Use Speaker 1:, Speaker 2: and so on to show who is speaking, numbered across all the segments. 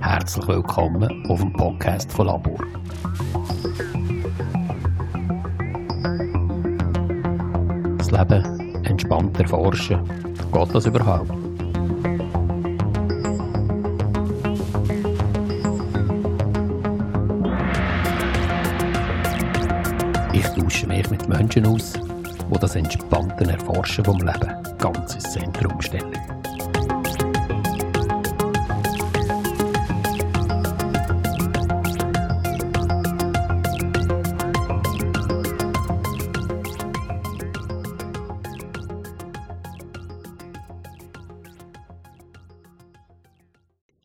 Speaker 1: Herzlich willkommen auf dem Podcast von Labor. Das Leben entspannt erforschen. Geht das überhaupt? Ich tausche mich mit Menschen aus, die das entspannte Erforschen vom Leben ganz ins Zentrum stellen.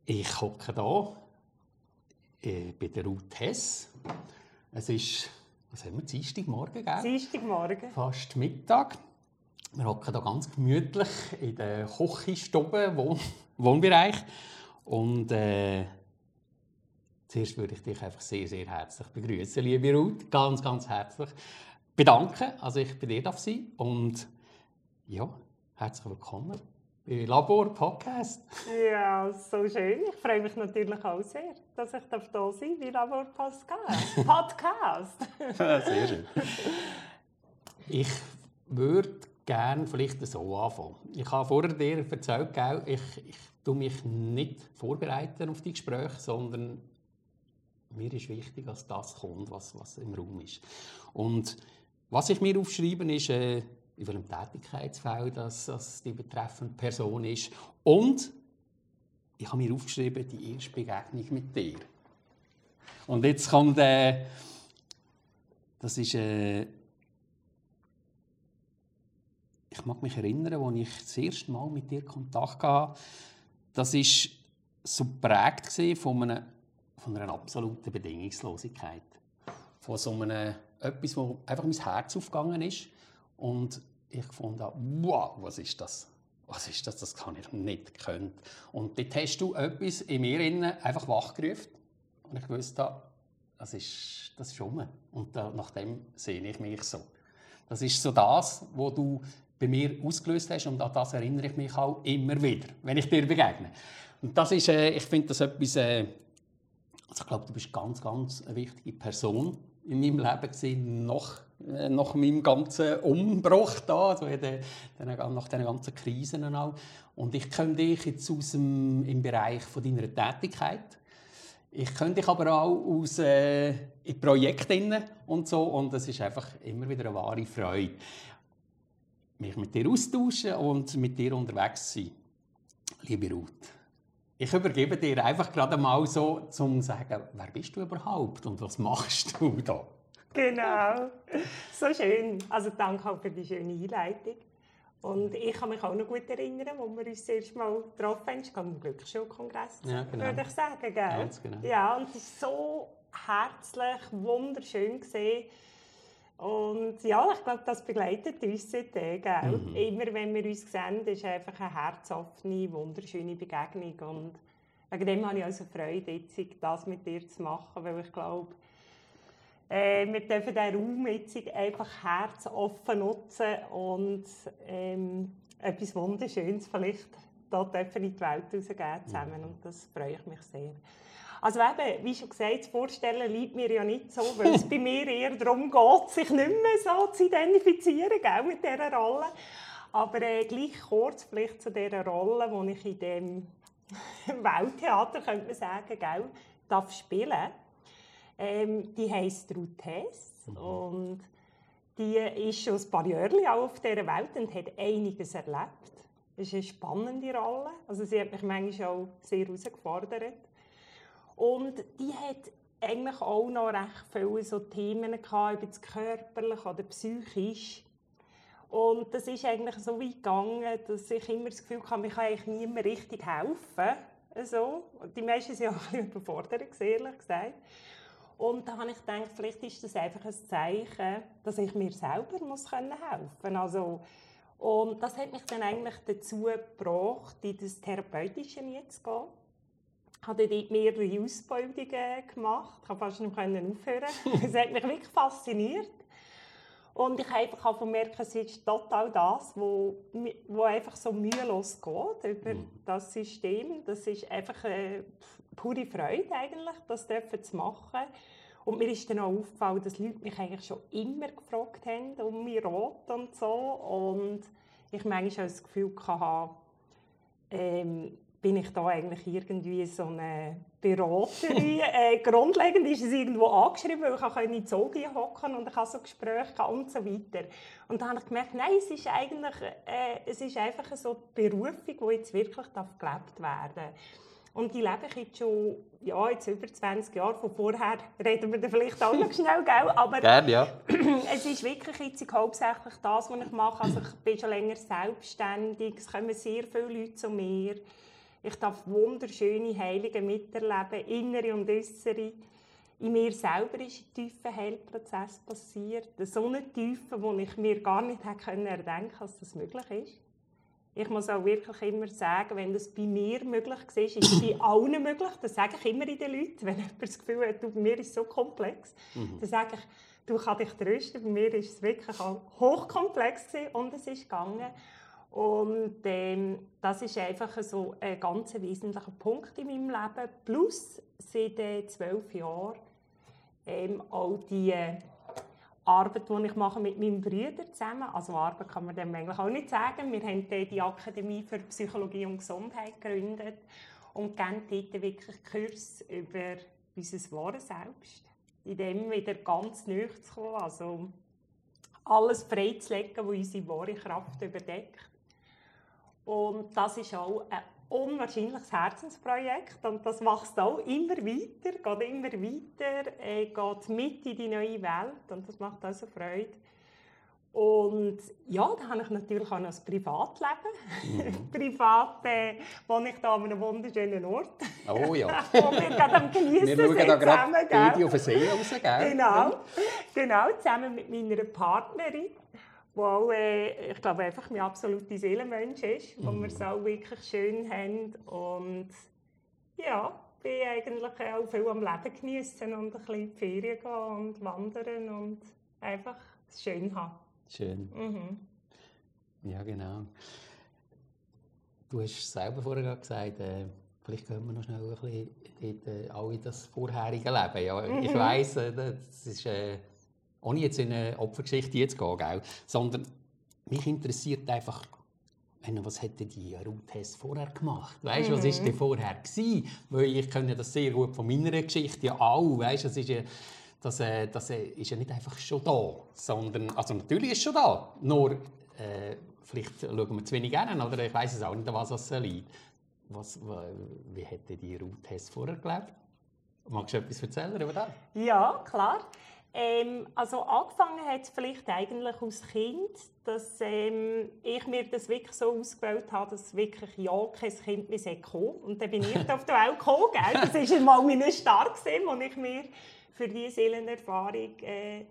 Speaker 1: Ich hocke hier äh, bei der Ruth Hess. Es ist, was haben wir, Dienstagmorgen, gell?
Speaker 2: Dienstagmorgen.
Speaker 1: Fast Mittag. Wir hocken hier ganz gemütlich in der Küchenstube, Wohn Wohnbereich. Und äh, zuerst würde ich dich einfach sehr, sehr herzlich begrüßen, liebe Ruth. Ganz, ganz herzlich bedanken, also ich bei dir darf sein. Und ja, herzlich willkommen bei Labor Podcast.
Speaker 2: Ja, so schön. Ich freue mich natürlich auch sehr, dass ich da sein darf bei Labor Podcast. Podcast.
Speaker 1: sehr schön. Ich würde gerne vielleicht so anfangen. Ich habe vorher dir erzählt, ich, ich tue mich nicht vorbereiten auf die Gespräche, sondern mir ist wichtig, dass das kommt, was, was im Raum ist. Und was ich mir aufschreibe, ist, äh, in welchem Tätigkeitsfeld das, das die betreffende Person ist. Und ich habe mir aufgeschrieben, die erste Begegnung mit dir. Und jetzt kommt, äh, das ist, äh, ich mag mich erinnern, als ich das erste Mal mit dir Kontakt hatte, das war so geprägt von einer, von einer absoluten Bedingungslosigkeit. Von so einem, etwas, wo einfach mein Herz aufgegangen ist. Und ich fand, wow, was ist das? Was ist das? Das kann ich nicht können. Und dort hast du etwas in mir innen einfach wachgerufen. Und ich wusste, das ist, das ist um. Und da, nach dem sehe ich mich so. Das ist so das, was du bei mir ausgelöst hast. Und an das erinnere ich mich auch immer wieder, wenn ich dir begegne. Und das ist, äh, ich finde das etwas, äh, also ich glaube, du bist ganz, ganz eine wichtige Person in meinem Leben gewesen, nach, äh, nach meinem ganzen Umbruch da, also den, nach den ganzen Krisen auch. Und ich kenne dich jetzt aus dem, im Bereich von deiner Tätigkeit. Ich kenne dich aber auch aus äh, Projekten und so und es ist einfach immer wieder eine wahre Freude, mich mit dir austauschen und mit dir unterwegs sein, liebe Ruth. Ich übergebe dir einfach gerade mal so, zum zu sagen, wer bist du überhaupt und was machst du da?
Speaker 2: Genau, so schön. Also danke auch für die schöne Einleitung. Und ich kann mich auch noch gut erinnern, als wir uns das erste Mal getroffen haben, war am Glücksschulkongress,
Speaker 1: ja, genau.
Speaker 2: würde ich sagen. Gell?
Speaker 1: Ganz genau.
Speaker 2: Ja, und es war so herzlich, wunderschön gesehen. Und ja, ich glaube, das begleitet uns seitdem. Gell? Mhm. Immer wenn wir uns sehen, ist einfach eine herzoffene, wunderschöne Begegnung. Und wegen dem habe ich also Freude, jetzt das mit dir zu machen, weil ich glaube, äh, wir dürfen diesen Raum jetzt einfach herzoffen nutzen und ähm, etwas Wunderschönes vielleicht dort in die Welt rausgeben zusammen. Mhm. Und das freue ich mich sehr. Also eben, wie schon gesagt, das Vorstellen liegt mir ja nicht so, weil es bei mir eher darum geht, sich nicht mehr so zu identifizieren gell, mit dieser Rolle. Aber äh, gleich kurz vielleicht zu dieser Rolle, die ich in dem Welttheater, könnte man sagen, gell, darf spielen. Ähm, die heisst Ruth Hess mhm. und die ist schon ein paar Jahre auf dieser Welt und hat einiges erlebt. Das ist eine spannende Rolle. Also sie hat mich manchmal auch sehr herausgefordert. Und die hat eigentlich auch noch recht viele so Themen gehabt, über das Körperliche oder psychisch. Und das ist eigentlich so weit gegangen, dass ich immer das Gefühl hatte, ich kann eigentlich niemandem richtig helfen. Also, die meisten waren auch ein bisschen überfordert, ehrlich gesagt. Und da habe ich gedacht, vielleicht ist das einfach ein Zeichen, dass ich mir selber muss helfen muss. Also, und das hat mich dann eigentlich dazu gebracht, in das Therapeutische jetzt zu gehen habe dort mehrere Ausbildungen gemacht. Ich konnte fast nicht aufhören. Es hat mich wirklich fasziniert. Und ich habe einfach gemerkt, es ist total das, wo, wo einfach so mühelos geht über mhm. das System. Das ist einfach eine pure Freude eigentlich, das zu machen. Und mir ist dann auch aufgefallen, dass Leute mich eigentlich schon immer gefragt haben um mein Rot und so. Und ich manchmal auch das Gefühl hatte, ähm, bin ich da eigentlich irgendwie so eine Beraterin. äh, grundlegend ist es irgendwo angeschrieben, weil ich auch in Zogi hocken und ich habe so Gespräche und so weiter. Und dann habe ich gemerkt, nein, es ist eigentlich, äh, es ist einfach so die Berufung, die jetzt wirklich darf gelebt werden. Und die lebe ich jetzt schon ja, jetzt über 20 Jahre. Von vorher reden wir dann vielleicht auch noch schnell, gell?
Speaker 1: aber Gern, ja.
Speaker 2: es ist wirklich jetzt hauptsächlich das, was ich mache. Also ich bin schon länger selbstständig, es kommen sehr viele Leute zu mir. Ich darf wunderschöne Heilige miterleben, innere und äußere. In mir selber ist ein tiefer Heilprozess passiert. So eine Tiefe, wo ich mir gar nicht hätte erdenken können, dass das möglich ist. Ich muss auch wirklich immer sagen, wenn das bei mir möglich ist, ist es bei allen möglich. Das sage ich immer in den Leuten. Wenn jemand das Gefühl hat, du, bei mir ist es so komplex, mhm. dann sage ich, du kannst dich trösten. Bei mir war es wirklich auch hochkomplex und es ist gegangen. Und ähm, das ist einfach so ein ganz wesentlicher Punkt in meinem Leben. Plus seit äh, zwölf Jahren ähm, auch die äh, Arbeit, die ich mache mit meinem Bruder zusammen. Also Arbeit kann man dem eigentlich auch nicht sagen. Wir haben die Akademie für Psychologie und Gesundheit gegründet und geben dort wirklich Kurs über unser wahres Selbst. In dem wieder ganz neu zu kommen. Also alles freizulegen, was unsere wahre Kraft überdeckt. Und das ist auch ein unwahrscheinliches Herzensprojekt und das wächst auch immer weiter, geht immer weiter, äh, geht mit in die neue Welt und das macht also Freude. Und ja, da habe ich natürlich auch noch ein Privatleben. Mhm. Privat äh, wohne ich hier an einem wunderschönen Ort.
Speaker 1: Oh ja.
Speaker 2: wo wir gerade am Genießen
Speaker 1: wir sind da zusammen. Gell? auf den See raus, gell?
Speaker 2: Genau. genau, zusammen mit meiner Partnerin wo auch, äh, ich glaube, einfach mein absoluter Seelenmensch ist, wo mhm. wir es auch wirklich schön haben und ja, bin eigentlich auch viel am Leben genießen und ein bisschen in die Ferien gehen und wandern und einfach es schön haben.
Speaker 1: Schön. Mhm. Ja, genau. Du hast selber vorher gesagt, äh, vielleicht können wir noch schnell ein bisschen dort, äh, in das vorherige Leben. Ja, mhm. Ich weiss, äh, das ist... Äh, ohne jetzt in eine Opfergeschichte jetzt gehen, gell? sondern mich interessiert einfach, was hätte die Ruth Hess vorher gemacht? Weißt, mhm. was ist denn vorher gewesen? Weil ich kenne das sehr gut von meiner Geschichte ja auch. Weißt, das ist ja, das, äh, das äh, ist ja nicht einfach schon da, sondern also natürlich ist es schon da. Nur äh, vielleicht schauen wir zu wenig an oder ich weiß es auch nicht, was es liegt. Was, wie hätte die Ruth Hess vorher gelebt? Magst du etwas erzählen über das?
Speaker 2: Ja, klar. Ähm, also angefangen hat es vielleicht eigentlich als Kind, dass ähm, ich mir das wirklich so ausgewählt habe, dass wirklich ja kein Kind mehr kommen Und dann bin ich auf die Welt gekommen. Gell? Das war einmal mein Start, wo ich mir für diese Seelenerfahrung äh,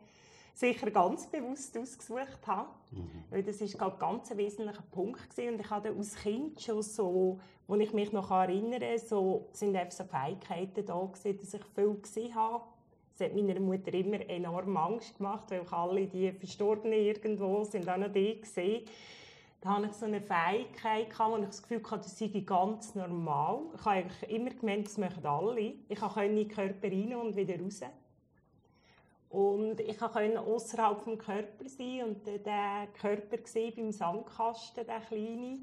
Speaker 2: sicher ganz bewusst ausgesucht habe. Mhm. Weil das ist ein ganz wesentlicher Punkt gewesen. und ich hatte als Kind schon so, wo ich mich noch erinnere, so sind einfach so Fähigkeiten da gewesen, dass ich viel gesehen habe das hat meiner Mutter immer enorm Angst gemacht, weil alle die Verstorbenen irgendwo sind auch noch die gesehen. Da hatte ich so eine Fähigkeit, wo ich das Gefühl hatte, das sei ganz normal. Ich habe eigentlich immer gemeint, das machen alle. Ich konnte in den Körper rein und wieder raus. Und ich konnte außerhalb des Körpers sein und der Körper gesehen beim Sandkasten, der kleine.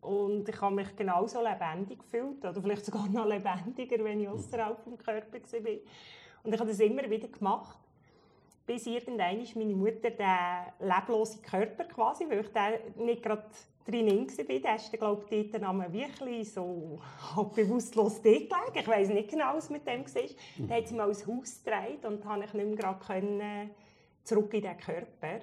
Speaker 2: Und ich habe mich genauso lebendig gefühlt, oder vielleicht sogar noch lebendiger, wenn ich außerhalb des Körpers war. Und ich habe das immer wieder gemacht, bis irgendwann meine Mutter den leblosen Körper quasi, weil ich da nicht gerade drin war, der ist, glaube ich, dort am wirklich so halt bewusstlos dort gelegen. Ich weiß nicht genau, was mit dem war. Mhm. Dann hat sie mal ins Haus gedreht und konnte ich nicht mehr gerade zurück in den Körper.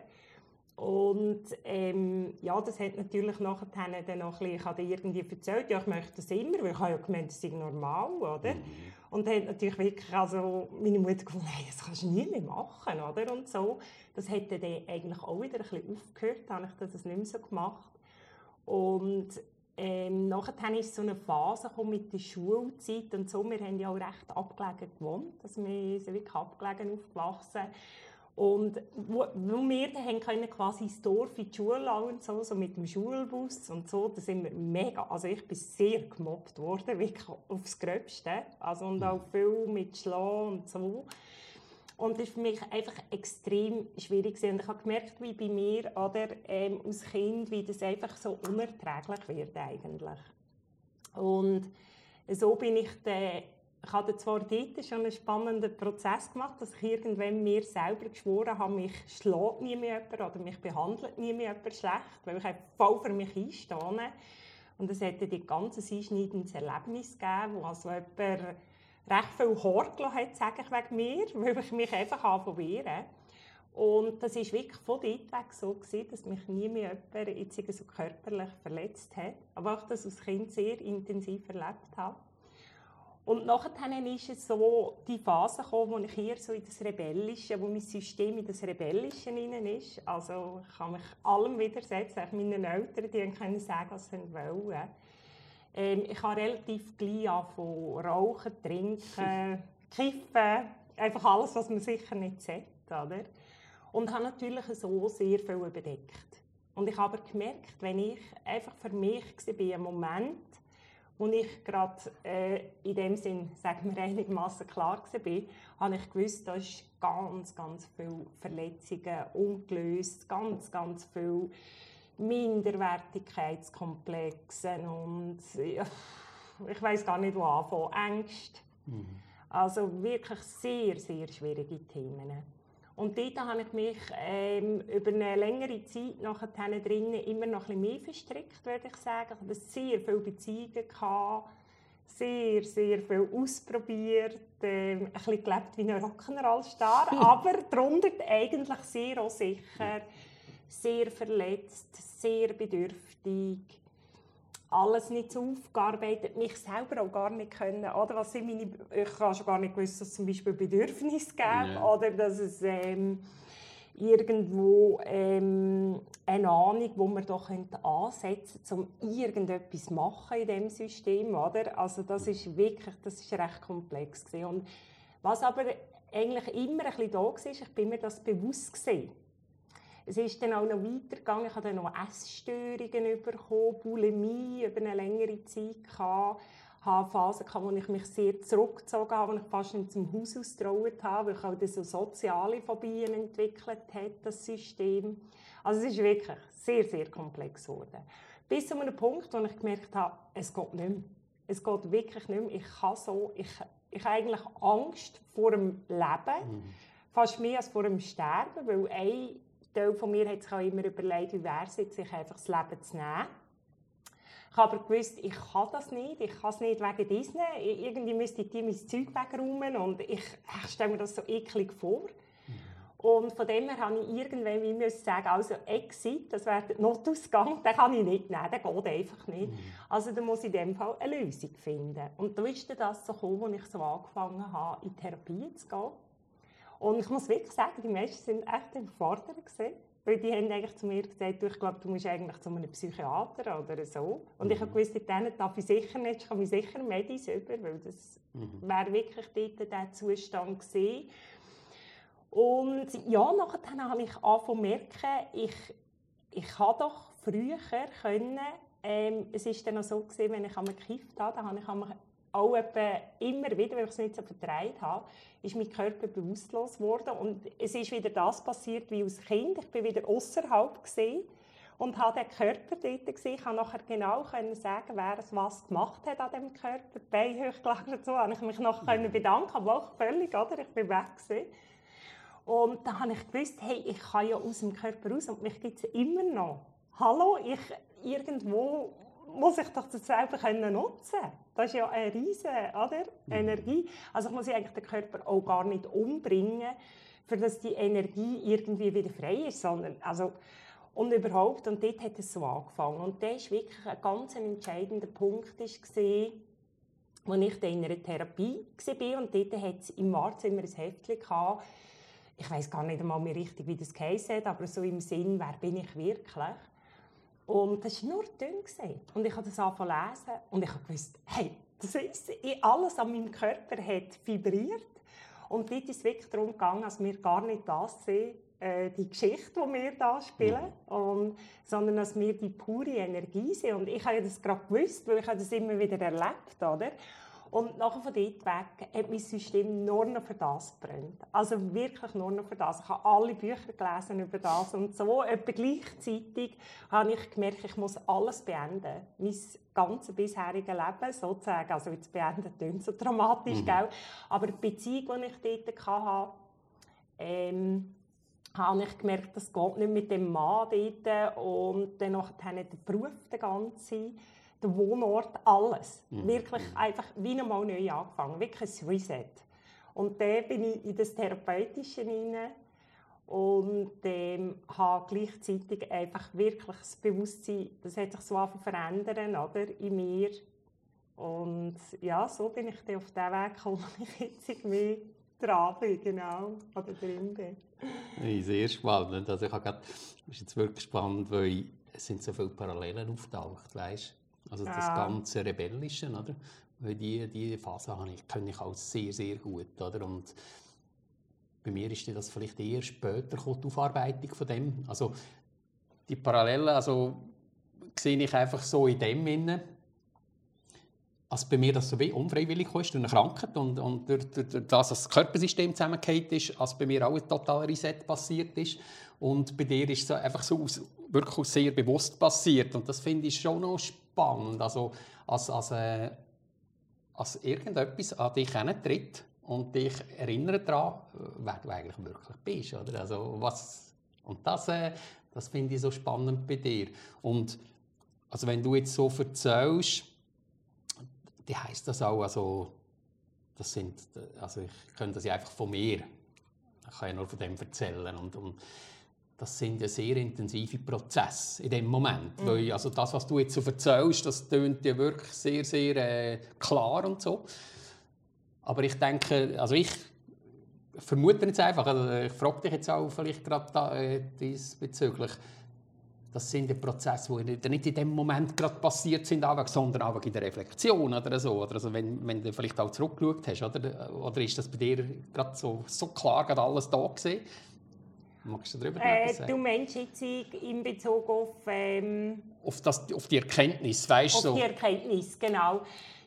Speaker 2: Und ähm, ja, das hat natürlich nachher dann noch ein bisschen, ich habe irgendwie erzählt, ja, ich möchte das immer, weil ich habe ja gemeint, das sei normal, oder? Mhm. Und hat natürlich wirklich, also meine Mutter gesagt, nein, das kannst du nie mehr machen, oder? Und so. Das hätte dann eigentlich auch wieder ein bisschen aufgehört, habe ich das nicht mehr so gemacht. Und ähm, nachher ist so eine Phase mit der Schulzeit und so. Wir haben ja auch recht abgelegen gewohnt, also wir sind wirklich abgelegen aufgewachsen. Und wo, wo wir dann können quasi ins Dorf in die Schule und so, so mit dem Schulbus und so, da sind wir mega, also ich bin sehr gemobbt worden, wirklich aufs Gröbste, also und auch viel mit Schlagen und so. Und das war für mich einfach extrem schwierig. Und ich habe gemerkt, wie bei mir oder, ähm, als Kind, wie das einfach so unerträglich wird eigentlich. Und so bin ich dann ich hatte zwar dort schon einen spannenden Prozess gemacht, dass ich irgendwann mir selber geschworen habe, mich schlägt nie mehr jemand oder mich behandelt nie mehr jemand schlecht, weil ich voll für mich einstehe. Und es hätte die ganze einschneidendes Erlebnis gegeben, wo also jemand recht viel gelassen hat, sage ich wegen mir, weil ich mich einfach anfangen Und das war wirklich von dort weg so, gewesen, dass mich nie mehr jemand jetzt so körperlich verletzt hat. Aber auch das als Kind sehr intensiv erlebt habe. Und nachher ist es so die Phase gekommen, wo ich hier so in das Rebellische, wo mein System in das Rebellische hinein ist. Also ich kann mich allem widersetzen. Auch meine Eltern, die können sagen, was sie wollen. Ähm, ich habe relativ gleich von rauchen, trinken, kiffen, einfach alles, was man sicher nicht sieht. Oder? Und habe natürlich so sehr viel überdeckt. Und ich habe gemerkt, wenn ich einfach für mich war, im Moment, wo ich gerade äh, in dem Sinn, sagen wir einigermaßen klar war, habe ich gewusst, da ist ganz, ganz viele Verletzungen ungelöst, ganz, ganz viele Minderwertigkeitskomplexe und ja, ich weiß gar nicht, wo anfangen, Ängste. Mhm. Also wirklich sehr, sehr schwierige Themen. Und dort habe ich mich ähm, über eine längere Zeit nachher drinnen immer noch ein bisschen mehr verstrickt, würde ich sagen. Ich habe sehr viele Beziehungen gehabt, sehr, sehr viel ausprobiert, ähm, ein bisschen gelebt wie ein Rock'n'Roll-Star, aber darunter eigentlich sehr auch sicher, sehr verletzt, sehr bedürftig alles nicht aufgearbeitet, mich selber auch gar nicht können. Oder was sind meine, ich habe schon gar nicht gewusst, dass es zum Beispiel Bedürfnisse gibt yeah. oder dass es ähm, irgendwo ähm, eine Ahnung, wo man doch ansetzen könnte, um irgendetwas zu machen in diesem System. Oder? Also das ist wirklich das ist recht komplex. Gewesen. Und was aber eigentlich immer ein bisschen da war, ich bin mir das bewusst gewesen es ist dann auch noch weitergegangen. Ich habe dann noch Essstörungen bekommen, Bulimie über eine längere Zeit. Ich hatte Phasen, wo ich mich sehr zurückgezogen habe, wo ich fast nicht zum Haus ausgetraut habe, weil ich auch so soziale Phobien entwickelt habe, das System. Also es ist wirklich sehr, sehr komplex geworden. Bis zu einem Punkt, wo ich gemerkt habe, es geht nicht mehr. Es geht wirklich nicht mehr. Ich habe so, ich, ich habe eigentlich Angst vor dem Leben, mhm. fast mehr als vor dem Sterben, weil ein Teil von mir hat sich auch immer überlegt, wie wäre es jetzt, sich einfach das Leben zu nehmen. Ich habe aber gewusst, ich kann das nicht. Ich kann es nicht wegen Disney. Irgendwie müsste ich mein Zeug wegräumen und ich, ich stelle mir das so eklig vor. Und von dem her habe ich irgendwann wie müssen sagen, also Exit, das wäre der Notausgang, den kann ich nicht nehmen, der geht einfach nicht. Mhm. Also da muss ich in dem Fall eine Lösung finden. Und da ist das so gekommen, als ich so angefangen habe, in Therapie zu gehen. Und ich muss wirklich sagen, die meisten sind echt überfordert gewesen. Weil die haben eigentlich zu mir gesagt, du, ich glaube, du musst eigentlich zu einem Psychiater oder so. Und mhm. ich habe gewusst, denen darf ich sicher nicht, ich kann mich sicher Medis über, weil das mhm. wäre wirklich dort der Zustand gewesen. Und ja, nachher habe ich angefangen merken, ich, ich habe doch früher können, ähm, es war dann auch so gewesen, wenn ich einmal gekifft habe, dann habe ich auch immer wieder, wenn ich es nicht so vertreibt habe, ist mein Körper bewusstlos geworden. Und es ist wieder das passiert wie als Kind. Ich bin wieder außerhalb gesehen und habe den Körper dort gesehen. Ich konnte nachher genau können sagen, wer es was gemacht hat an dem Körper. Bein hochgelagert so, habe ich mich noch können bedanken, aber auch völlig, oder? Ich bin weg gewesen. Und dann habe ich gewusst, hey, ich kann ja aus dem Körper raus und mich gibt es immer noch. Hallo, ich irgendwo muss ich doch das selber können nutzen Das ist ja eine riesige oder? Mhm. Energie. Also ich muss ich eigentlich den Körper auch gar nicht umbringen, für dass die Energie irgendwie wieder frei ist, sondern also und überhaupt und dort hat es so angefangen und das ist wirklich ein ganz entscheidender Punkt ist gesehen, als ich in einer Therapie war und dort hat es im März immer ein Heftchen gehabt, ich weiß gar nicht einmal mehr richtig, wie das geheißen hat, aber so im Sinn, wer bin ich wirklich? Und das war nur dünn. Und ich habe das angefangen zu lesen und ich habe gewusst, hey, das ist, alles an meinem Körper hat vibriert. Und dort ist es wirklich darum gegangen, dass wir gar nicht das sehen, äh, die Geschichte, die wir hier spielen, und, sondern dass wir die pure Energie sind. Und ich habe das gerade gewusst, weil ich das immer wieder erlebt habe. Und nachher von dort weg hat mein System nur noch für das gebrannt. Also wirklich nur noch für das. Ich habe alle Bücher gelesen über das und so. Etwa gleichzeitig habe ich gemerkt, ich muss alles beenden. Mein ganzes bisheriges Leben sozusagen. Also jetzt beenden klingt so dramatisch, mhm. gell? aber die Beziehung, die ich dort hatte, ähm, habe ich gemerkt, das geht nicht mit dem Mann dort. Und dann noch der Beruf, der ganze, der Wohnort, alles. Mhm. Wirklich einfach wie einmal neu angefangen, wirklich ein Reset. Und dann bin ich in das Therapeutische hinein und ähm, habe gleichzeitig einfach wirklich das Bewusstsein, das hat sich so verändern oder, in mir. Und ja, so bin ich dann auf den Weg gekommen, ich jetzt irgendwie dran bin, genau, oder drin bin.
Speaker 1: Hey, sehr spannend. Also ich habe grad, das ist jetzt wirklich spannend, weil es sind so viele Parallelen auftaucht, weißt? Also das ja. ganze Rebellische, oder? Weil die, die Phase habe ich, kenne ich auch sehr, sehr gut, oder? Und bei mir ist das vielleicht eher später die Aufarbeitung von dem. Also die Parallelen, also sehe ich einfach so in dem Innen als bei mir das so wie unfreiwillig ist, durch eine Krankheit und, und durch, durch, durch das, dass das Körpersystem zusammengefallen ist, als bei mir auch ein totaler Reset passiert ist. Und bei dir ist es einfach so aus, wirklich sehr bewusst passiert. Und das finde ich schon noch spannend. Also, als, als, äh, als irgendetwas an dich tritt und dich erinnert daran, wer du eigentlich wirklich bist. Oder? Also, was, und das, äh, das finde ich so spannend bei dir. Und also, wenn du jetzt so erzählst, die heißt das auch, also, das sind, also ich könnte das ja einfach von mir, ich kann ja nur von dem erzählen und, und das sind ja sehr intensive Prozesse in dem Moment, mhm. weil also das, was du jetzt so erzählst, das tönt ja wirklich sehr, sehr äh, klar und so. Aber ich denke, also ich vermute jetzt einfach, also ich frage dich jetzt auch vielleicht gerade äh, diesbezüglich, das sind die Prozesse, die nicht in dem Moment gerade passiert sind, sondern auch in der Reflexion oder so. Oder also wenn, wenn du vielleicht auch zurückgeschaut hast, oder, oder ist das bei dir gerade so, so klar gerade alles da gewesen?
Speaker 2: Magst du darüber äh, sagen? Du meinst jetzt in Bezug auf... Ähm,
Speaker 1: auf, das, auf die Erkenntnis, weißt du?
Speaker 2: Auf so. die Erkenntnis, genau.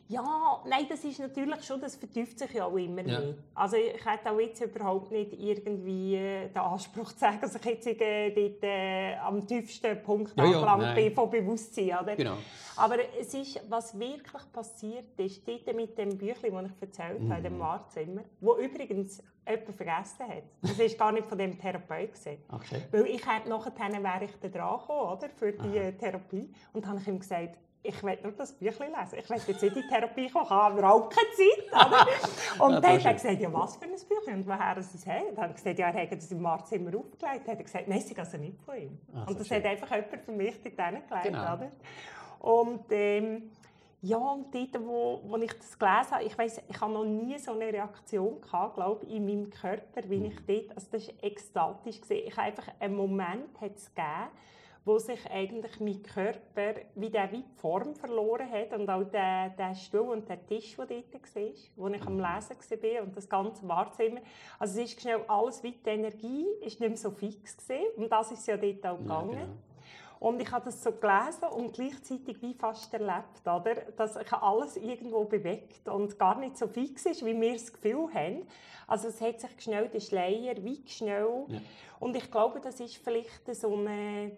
Speaker 2: Ja, nein, das ist natürlich schon, das vertieft sich ja auch immer ja. mehr. Also ich hätte auch jetzt überhaupt nicht irgendwie äh, den Anspruch zu sagen, dass ich jetzt äh, dort, äh, am tiefsten Punkt ja, angelangt ja, bin von Bewusstsein. Oder?
Speaker 1: Genau.
Speaker 2: Aber es ist, was wirklich passiert ist, dort mit dem Büchlein, das ich erzählt mhm. habe, dem Wahrzimmer, wo übrigens jemand vergessen hat. Das war gar nicht von dem Therapeut.
Speaker 1: Okay.
Speaker 2: Weil ich hätte nachher wäre ich da dran gekommen, oder, für die Aha. Therapie und dann habe ich ihm gesagt, ich will nur das Büchlein lesen. Ich will jetzt in die Therapie kommen, ich habe aber auch keine Zeit. Oder? Und ja, dann hat er gesagt, ja, was für ein Büchlein und woher es ist. Dann habe ich gesagt, ja, er hat es im Marzimmer aufgelegt. Dann hat er gesagt, nein, es ist also nicht von ihm. Ach, und das schön. hat einfach jemand für mich dort gelegt. Genau. Oder? Und ähm, ja, und dort, wo, wo ich das gelesen habe, ich weiss, ich habe noch nie so eine Reaktion gehabt, glaube in meinem Körper, wie ich dort, also das war ekstatisch. Gewesen. Ich habe einfach einen Moment hat es gegeben, wo sich eigentlich mein Körper wie der wie Form verloren hat und auch der, der Stuhl und der Tisch, der dort war, wo ich am. Lesen war und das ganze Wahrzimmer. Also es ist schnell alles wie die Energie, ist nicht mehr so fix gewesen. und das ist ja dort auch gegangen. Ja, genau. Und ich habe das so gelesen und gleichzeitig wie fast erlebt, oder? dass sich alles irgendwo bewegt und gar nicht so fix ist, wie wir das Gefühl haben. Also es hat sich schnell der Schleier wie schnell. Ja. Und ich glaube, das ist vielleicht so eine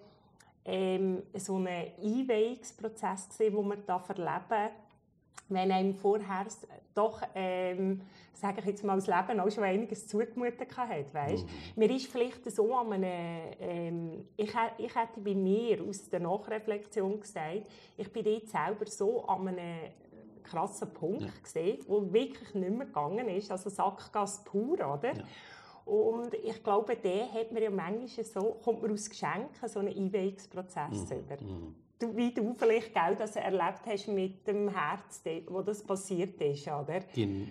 Speaker 2: ähm, so ein Einweihungsprozess den wir da verleben, wenn einem vorher doch, ähm, sage ich jetzt mal, das Leben auch schon einiges zugemutet hat, weißt? Mhm. Mir ist vielleicht so an einem, ähm, ich, ich hätte bei mir aus der Nachreflexion gesagt, ich bin dort selber so an einem krassen Punkt ja. gesehen, wo wirklich nicht mehr gegangen ist, also Sackgasse pur, oder? Ja. Und ich glaube, der hat man ja manchmal so, kommt man aus Geschenken so einen Einweihungsprozess mhm. über. Mhm. Du, wie du vielleicht gell, das erlebt hast mit dem Herz, wo das passiert ist, oder?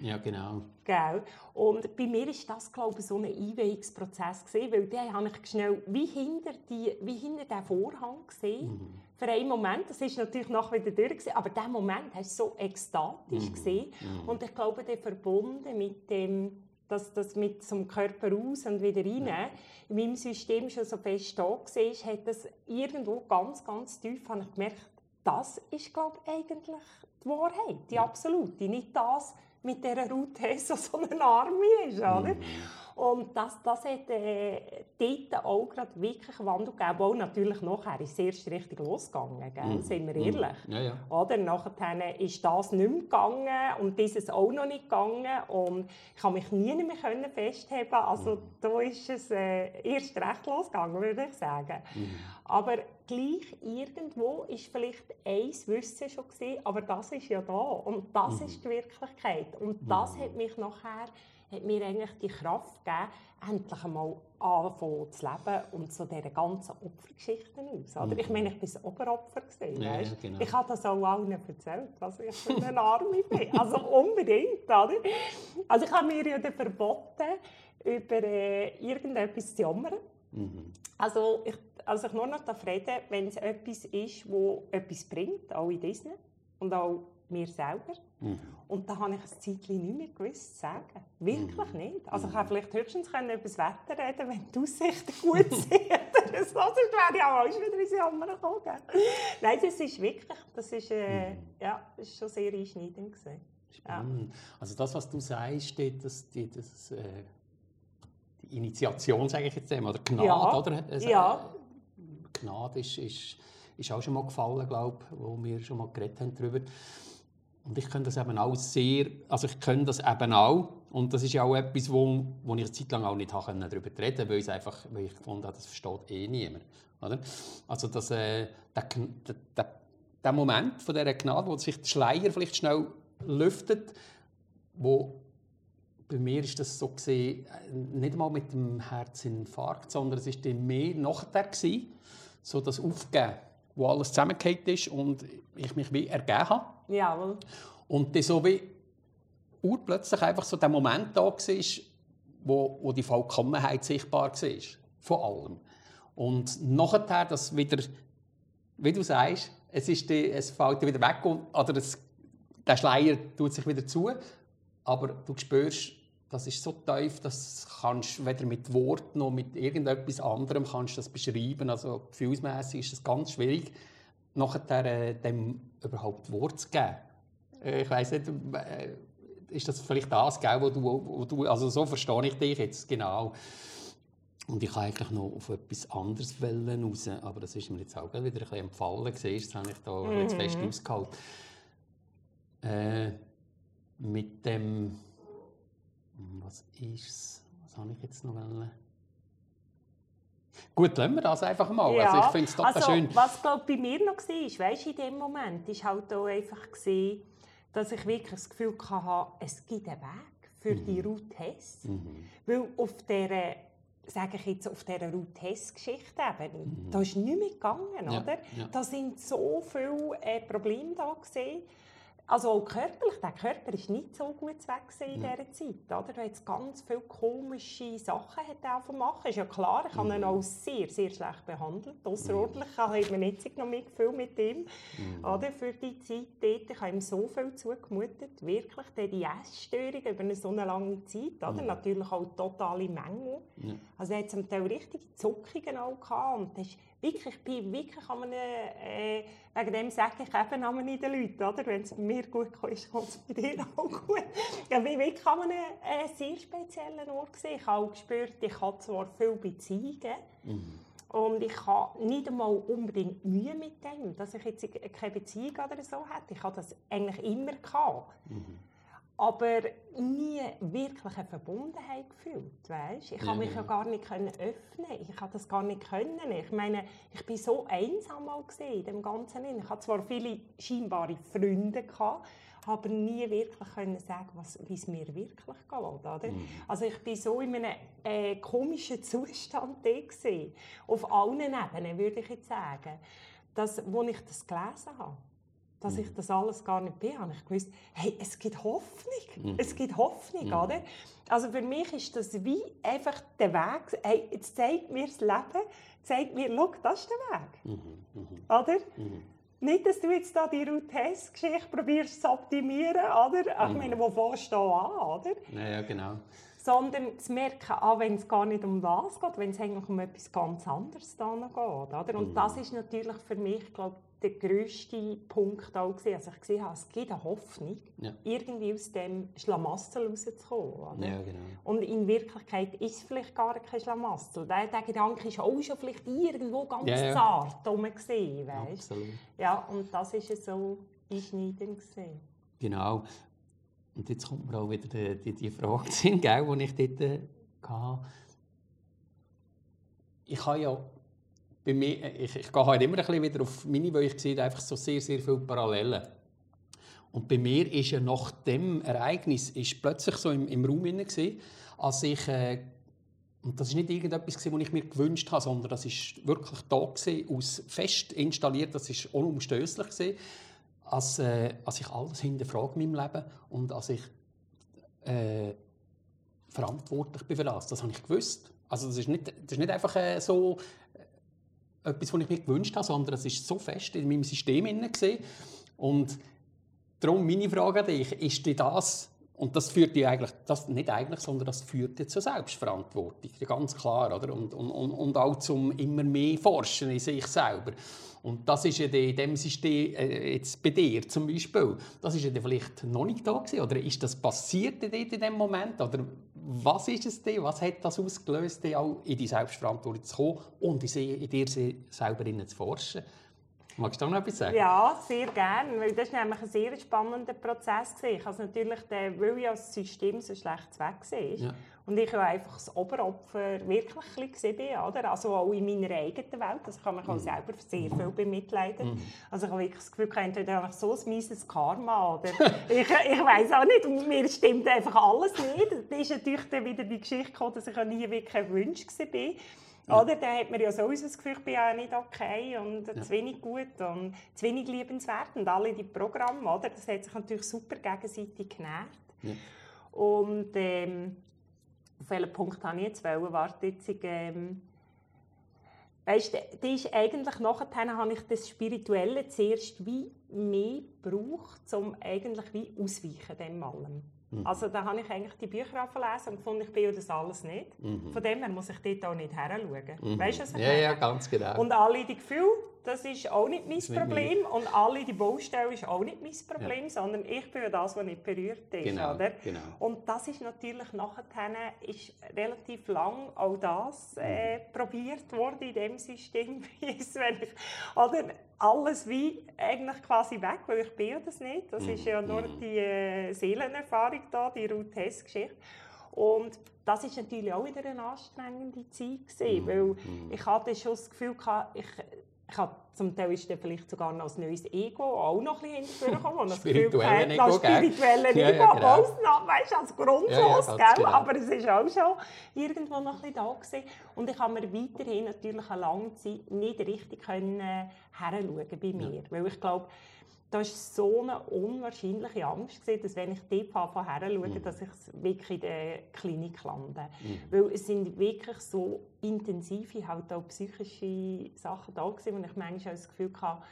Speaker 1: Ja, genau.
Speaker 2: Gell? Und bei mir ist das, glaube ich, so ein Einweihungsprozess gewesen, weil den habe ich schnell wie hinter, die, wie hinter den Vorhang gesehen. Mhm. Für einen Moment, das ist natürlich noch wieder durch, gewesen, aber der Moment hast du so ekstatisch mhm. gesehen. Mhm. Und ich glaube, der verbunden mit dem dass das mit zum Körper raus und wieder rein ja. in meinem System schon so fest da war, hat das irgendwo ganz, ganz tief habe ich gemerkt, das ist, glaube ich, eigentlich die Wahrheit, die absolute. Nicht das mit dieser Route, so, eine Armee ist. Oder? Mhm. Und das, das hat äh, dort auch gerade wirklich Wandel gegeben. Auch natürlich nachher ist es erst richtig losgegangen, gell? Mm. sind wir mhm. ehrlich. Mm. Ja, ja. Oder? Nachher ist das nicht mehr gegangen und dieses auch noch nicht gegangen. Und ich konnte mich nie mehr festheben. Also mm. da ist es äh, erst recht losgegangen, würde ich sagen. Mm. Aber gleich irgendwo ist vielleicht ein Wissen schon gewesen, aber das ist ja da und das mm. ist die Wirklichkeit. Und das hat mich nachher hat mir eigentlich die Kraft gegeben, endlich einmal anfangen zu leben und so diese ganzen Opfergeschichten aus. Oder? Mhm. Ich meine, ich war ein Oberopfer. Gewesen, ja, ja, genau. Ich habe das auch allen erzählt, was ich für eine Arme bin. Also unbedingt. Oder? Also ich habe mir ja verboten, über äh, irgendetwas zu jammern. Mhm. Also ich, also ich nur noch reden wenn es etwas ist, das etwas bringt, auch in Disney und auch mir selber. Mhm. Und da habe ich ein Zeitchen nicht mehr gewusst zu sagen. Wirklich mhm. nicht. Also ich habe vielleicht höchstens können über das Wetter reden wenn die Aussichten gut sind. oder so, sonst wäre ich auch wieder ins Jammer gekommen. Nein, das ist wirklich, das ist, äh, mhm. ja, das ist schon sehr einschneidend gewesen.
Speaker 1: Spannend. Ja. Also das, was du sagst, das, die, das, äh, die Initiation, sage ich jetzt einmal, oder Gnade, ja. oder? Also, ja. Gnade ist, ist, ist auch schon mal gefallen, glaube ich, wo wir schon mal geredet haben darüber. Und ich kann das eben auch sehr, also ich kann das eben auch. Und das ist ja auch etwas, wo, wo ich eine Zeit lang auch nicht darüber reden weil, ich einfach, weil ich gefunden habe, das versteht eh niemand. Oder? Also dass, äh, der, der, der, der Moment von dieser Gnade, wo sich der Schleier vielleicht schnell lüftet, wo bei mir ist das so gesehen, äh, nicht mal mit dem Herzinfarkt, sondern es war mehr nachher gewesen, so das Aufgeben, wo alles zusammengefallen ist und ich mich wie ergeben habe.
Speaker 2: Jawohl.
Speaker 1: Und dann so wie urplötzlich einfach so der Moment da war, wo, wo die Vollkommenheit sichtbar war. Von allem. Und nachher, das wieder, wie du sagst, es, ist die, es fällt wieder weg und, oder es, der Schleier tut sich wieder zu, aber du spürst, das ist so tief, das kannst du weder mit Worten noch mit irgendetwas anderem kannst das beschreiben. Also gefühlsmäßig ist es ganz schwierig, nachher äh, dem überhaupt Wort zu geben. Äh, ich weiß nicht, äh, ist das vielleicht das, gell, wo du, wo du, also so verstehe ich dich jetzt genau. Und ich wollte eigentlich noch auf etwas anderes raus, aber das ist mir jetzt auch wieder ein bisschen empfallen. Siehst, das habe ich da mhm. jetzt fest ausgehalten. Äh, mit dem was ist Was habe ich jetzt noch wollen? Gut, lassen wir das einfach mal.
Speaker 2: Ja,
Speaker 1: also ich
Speaker 2: finde es total also, schön. Was glaub, bei mir noch war, weißt, in dem Moment, ist halt auch einfach gesehen, dass ich wirklich das Gefühl hatte, es gibt einen Weg für mhm. die Ruth Hess. Mhm. Weil auf dieser sage ich jetzt auf dieser Route Hess-Geschichte mhm. da ist nichts mehr gegangen, ja, oder? Ja. Da sind so viele äh, Probleme da gesehen. Also auch körperlich, der Körper ist nicht so gut weg in ja. dieser Zeit. Oder? Da hat ganz viele komische Sachen hat machen. Ist ja klar, ich habe ihn auch sehr, sehr schlecht behandelt. Außerordentlich mhm. hat man nicht noch mitgefühlt mit ihm. Mhm. Oder? Für die Zeit dort. Ich habe ihm so viel zugemutet. Wirklich, die Essstörung über so eine lange Zeit. Oder? Mhm. Natürlich auch totale Mängel. Ja. Also er hat zum Teil richtige Zuckungen auch gehabt. Und das wirklich, ich bin wirklich an einem, äh, wegen dem sage ich eben an den Leuten, oder? Wenn es mir gut ist, kommt es bei dir auch gut. Ich bin wirklich an einem äh, sehr speziellen Ort gesehen. Ich habe auch gespürt, ich habe zwar viele Beziehungen, mhm. Und ich habe nicht einmal unbedingt Mühe mit dem, dass ich jetzt keine Beziehung oder so hatte. Ich habe das eigentlich immer gehabt. Mhm aber nie wirklich eine Verbundenheit gefühlt, weißt? Ich ja, mich ja gar nicht können öffnen. Ich habe das gar nicht können. Ich meine, ich bin so einsam mal in dem Ganzen. Ich hatte zwar viele scheinbare Freunde gehabt, aber nie wirklich können sagen, was, wie es mir wirklich geht, oder? Mhm. Also ich bin so in einem äh, komischen Zustand gewesen. Auf allen Ebenen würde ich jetzt sagen, dass, wo ich das gelesen habe dass ich mhm. das alles gar nicht bin, habe ich gewusst, hey, es gibt Hoffnung. Mhm. Es gibt Hoffnung, mhm. oder? Also für mich ist das wie einfach der Weg. Hey, jetzt zeigt mir das Leben, zeigt mir, schau, das ist der Weg. Oder? Nicht, dass du jetzt da die Routes-Geschichte probierst zu optimieren, oder? Ich meine, wo fährst du an, oder?
Speaker 1: Ja, ja, genau.
Speaker 2: sondern zu merken, ah, wenn es gar nicht um das geht, wenn es eigentlich um etwas ganz anderes geht. Oder? Und das ist natürlich für mich, glaube der grösste Punkt auch gewesen, als ich gesehen habe, es gibt eine Hoffnung, ja. irgendwie aus dem Schlamassel rauszukommen.
Speaker 1: Ja, genau.
Speaker 2: Und in Wirklichkeit ist es vielleicht gar kein Schlamassel. Der, der Gedanke ist auch schon vielleicht irgendwo ganz ja, ja. zart gesehen, weißt? Absolut. Ja, und das ist so einschneidend gesehen.
Speaker 1: Genau. Und jetzt kommt mir auch wieder die, die, die Frage, die ich dort äh, hatte. Ich habe ja bei mir, äh, ich, ich gehe halt immer ein bisschen wieder auf meine, weil ich sehe einfach so sehr, sehr viele Parallelen. Und bei mir ist ja nach dem Ereignis ist plötzlich so im, im Raum gesehen, als ich äh, und das ist nicht irgendetwas, was ich mir gewünscht habe, sondern das ist wirklich da gewesen, aus fest installiert, das ist unumstößlich gewesen, als, äh, als ich alles hinterfrage in meinem Leben und als ich äh, verantwortlich bin für das. Das habe ich gewusst. Also das ist nicht, das ist nicht einfach äh, so etwas, was ich mir gewünscht habe, sondern es ist so fest in meinem System gesehen. Und darum meine Frage an dich, ist dir das, und das führt dir eigentlich, das nicht eigentlich, sondern das führt dir zur Selbstverantwortung, ganz klar, oder? Und, und, und auch zum immer mehr Forschen in sich selber. Und das ist ja in dem System, äh, jetzt bei dir zum Beispiel, das ist ja vielleicht noch nicht da gewesen, oder ist das passiert in dem Moment, oder was ist es denn, was hat das ausgelöst, auch in die Selbstverantwortung zu kommen und in dir selber zu forschen? Magst du noch etwas sagen?
Speaker 2: Ja, sehr gerne, weil das war nämlich ein sehr spannender Prozess. Ich also natürlich, weil ja das System so schlecht weg war, ja. Und ich ja einfach das Oberopfer wirklich gesehen oder? Also auch in meiner eigenen Welt. Also kann man mhm. selber sehr viel bemitleiden. Mhm. Also ich habe wirklich das Gefühl, entweder habe ich so ein mieses Karma oder ich, ich weiß auch nicht. Und mir stimmt einfach alles nicht. Da ist natürlich dann wieder die Geschichte gekommen, dass ich nie wirklich ein Wunsch war. Ja. Oder? Dann hat man ja sowieso das Gefühl, ich bin ja nicht okay und ja. zu wenig gut und zu wenig liebenswert. Und alle die Programme, oder? das hat sich natürlich super gegenseitig genährt. Ja. Und ähm, auf welchen Punkt habe ich jetzt wollen? Warte jetzt, ähm, weißt, die ist eigentlich nachher habe ich das Spirituelle zuerst wie mehr gebraucht, um eigentlich wie ausweichen dem allem. Mhm. Also da habe ich eigentlich die Bücher gelesen und gefunden, ich bin das alles nicht. Mhm. Von dem her muss ich dort auch nicht heranschauen. Mhm. Weißt du, was
Speaker 1: ich Ja, ja, ganz genau.
Speaker 2: Und alle die Gefühle, das ist auch nicht mein Problem. Nicht und alle die Baustelle ist auch nicht mein Problem, ja. sondern ich bin das, was nicht berührt ist.
Speaker 1: Genau,
Speaker 2: oder?
Speaker 1: Genau.
Speaker 2: Und das ist natürlich nachher ist relativ lang auch das äh, mhm. probiert worden in dem System, wie es, wenn ich, oder alles wie eigentlich quasi weg, weil ich bin ja das nicht. Das ist ja nur mhm. die äh, Seelenerfahrung da, die Ruth Hess-Geschichte. Und das ist natürlich auch wieder eine anstrengende Zeit gewesen, weil mhm. ich hatte schon das Gefühl, ich, ich habe zum Teil ist dann vielleicht sogar noch ein neues Ego auch noch ein bisschen hinzugekommen.
Speaker 1: spirituelle Ego,
Speaker 2: spirituelle Ego, ja, ja, genau. Ausnahme, weißt, als Grundlos, ja, ja, genau. aber es ist auch schon irgendwo noch ein bisschen da gewesen. Und ich habe mir weiterhin natürlich eine lange Zeit nicht richtig können, äh, bei mir, weil ich glaube, da war so eine unwahrscheinliche Angst, gewesen, dass wenn ich dort her schaue, mhm. dass ich wirklich in der Klinik lande. Mhm. Weil es sind wirklich so intensive, halt auch psychische Sachen da gewesen, wo ich manchmal das Gefühl hatte,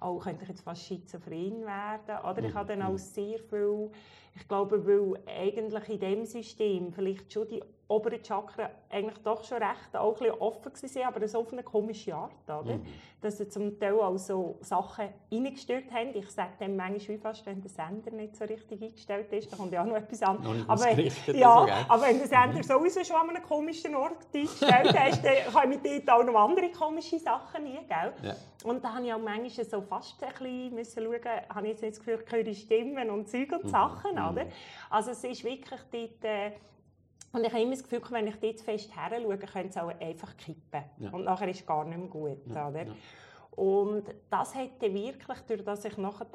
Speaker 2: auch könnte ich jetzt fast schizophren werden. Oder ich mhm. habe dann auch mhm. sehr viel, ich glaube, weil eigentlich in dem System vielleicht schon die oberen Chakren eigentlich doch schon recht auch ein offen waren, aber so auf eine komische Art. Oder? Mhm. Dass sie zum Teil auch so Sachen reingestört haben. Ich sage dem manchmal wie fast, wenn der Sender nicht so richtig eingestellt ist, da kommt ja auch noch etwas an.
Speaker 1: aber,
Speaker 2: ja, aber wenn der Sender mhm. sowieso schon an einem komischen Ort eingestellt ist, dann kommen dort auch noch andere komische Sachen rein. Gell? Ja. Und da habe ich auch manchmal so fast ein bisschen müssen schauen, habe ich jetzt das Gefühl, ich höre Stimmen und Zeug und mhm. Sachen. Mhm. Oder? Also es ist wirklich dort... Äh, und ich habe immer das Gefühl, wenn ich dort fest her schaue, könnte es auch einfach kippen. Ja. Und nachher ist es gar nicht mehr gut. Ja, oder? Ja. Und das hätte wirklich, durch dass ich nachher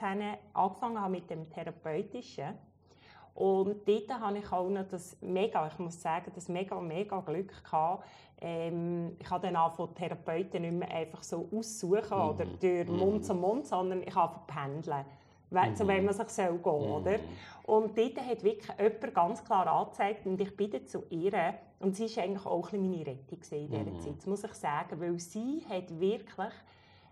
Speaker 2: angefangen habe mit dem Therapeutischen, und dort habe ich auch noch das mega, ich muss sagen, das mega, mega Glück gehabt. Ähm, ich habe dann auch von Therapeuten nicht mehr einfach so aussuchen mhm. oder durch Mund mhm. zu Mund, sondern ich habe pendeln mhm. zu wem man sich soll gehen soll. Oder? Mhm. Und dort hat wirklich jemand ganz klar angezeigt, und ich bin zu ihr, und sie war eigentlich auch ein meine Rettung in dieser mhm. Zeit, muss ich sagen, weil sie hat wirklich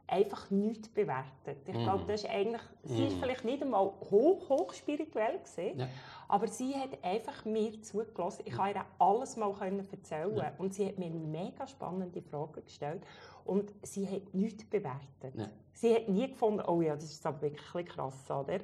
Speaker 2: einfach nichts bewertet. Ich glaube, mhm. das ist eigentlich, sie ist mhm. vielleicht nicht einmal hoch, hoch spirituell gesehen, ja. Aber sie hat einfach mir zugelassen. Ich konnte ihr alles mal erzählen. Ja. Und sie hat mir mega spannende Fragen gestellt. Und sie hat nichts bewertet. Ja. Sie hat nie gefunden, oh ja, das ist aber wirklich krass, oder?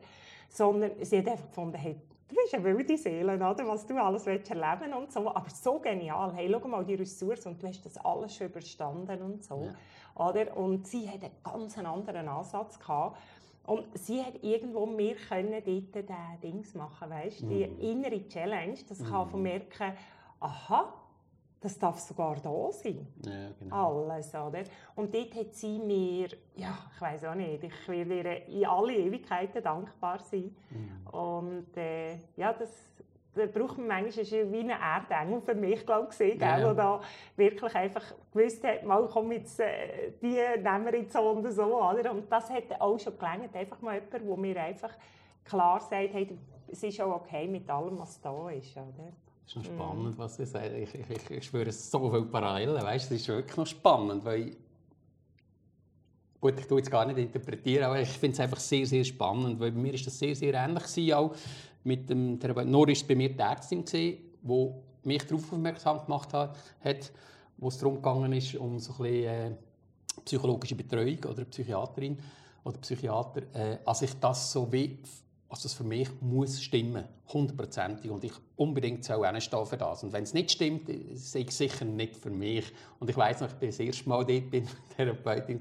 Speaker 2: Sondern sie hat einfach gefunden, hey, du bist eine wilde Seele, oder? was du alles willst erleben und so. Aber so genial. Hey, schau mal die Ressourcen und du hast das alles schon überstanden und so. Ja. Oder? Und sie hat einen ganz anderen Ansatz gehabt. Und sie hat irgendwo mehr können dort Dings machen, weißt? Mm. die mhm. innere Challenge, das mm. kann von mhm. merken, aha, das darf sogar da sein. Ja, genau. Alles, oder? Und dort hat sie mir, ja, ich weiß auch nicht, ich werde ihr in alle Ewigkeiten dankbar sein. Mm. Und äh, ja, das, da braucht man manchmal ist wie eine Erdengel für mich, glaube ich, gesehen, ja, ja. da wirklich einfach gewusst hat, mal komm jetzt, äh, die nehmen wir jetzt so und so, oder? Und das hat auch schon gelangt, einfach mal jemand, der mir einfach klar sagt, hey, es ist auch okay mit allem, was da ist, oder?
Speaker 1: Das ist noch spannend, mm. was Sie sagen. Ich, ich, ich spüre so viele Parallelen, weißt, das ist wirklich noch spannend, weil Gut, ich tue jetzt gar nicht interpretieren, aber ich finde es einfach sehr, sehr spannend, weil bei mir ist das sehr, sehr ähnlich gewesen, auch mit dem Therapeuten. Nur ist bei mir die Ärztin, die mich darauf aufmerksam gemacht hat, wo es darum gegangen ist, um so ein bisschen, äh, psychologische Betreuung oder Psychiaterin oder Psychiater, äh, als ich das so wie, also das für mich muss stimmen, hundertprozentig und ich unbedingt stehen für das. Und wenn es nicht stimmt, sehe ich sicher nicht für mich. Und ich weiß noch, ich bin das erste Mal dort der Therapeutin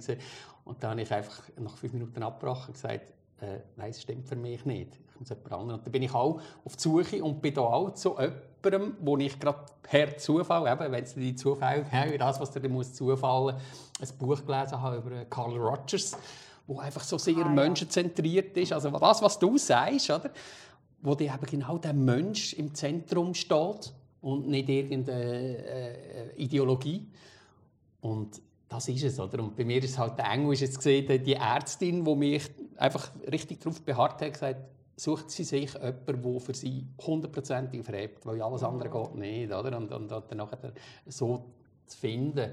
Speaker 1: und da habe ich einfach nach fünf Minuten abgebrochen und gesagt, äh, nein, es stimmt für mich nicht muss jemand anderen. Und dann bin ich auch auf die Suche und bin da auch zu jemandem, wo ich gerade per Zufall, eben, wenn es die Zufall haben, das, was dir muss zufallen, ein Buch gelesen habe über Carl Rogers, wo einfach so sehr ah, menschenzentriert ist. Also das, was du sagst, oder? wo die eben genau der Mensch im Zentrum steht und nicht irgendeine äh, Ideologie. Und das ist es, oder? Und bei mir ist halt der Engel ist jetzt gesehen, die Ärztin, die mich einfach richtig darauf beharrt hat, gesagt, sucht sie sich jemanden, der für sie hundertprozentig verhebt, weil alles andere geht nicht, oder? Und, und, und dann so zu finden.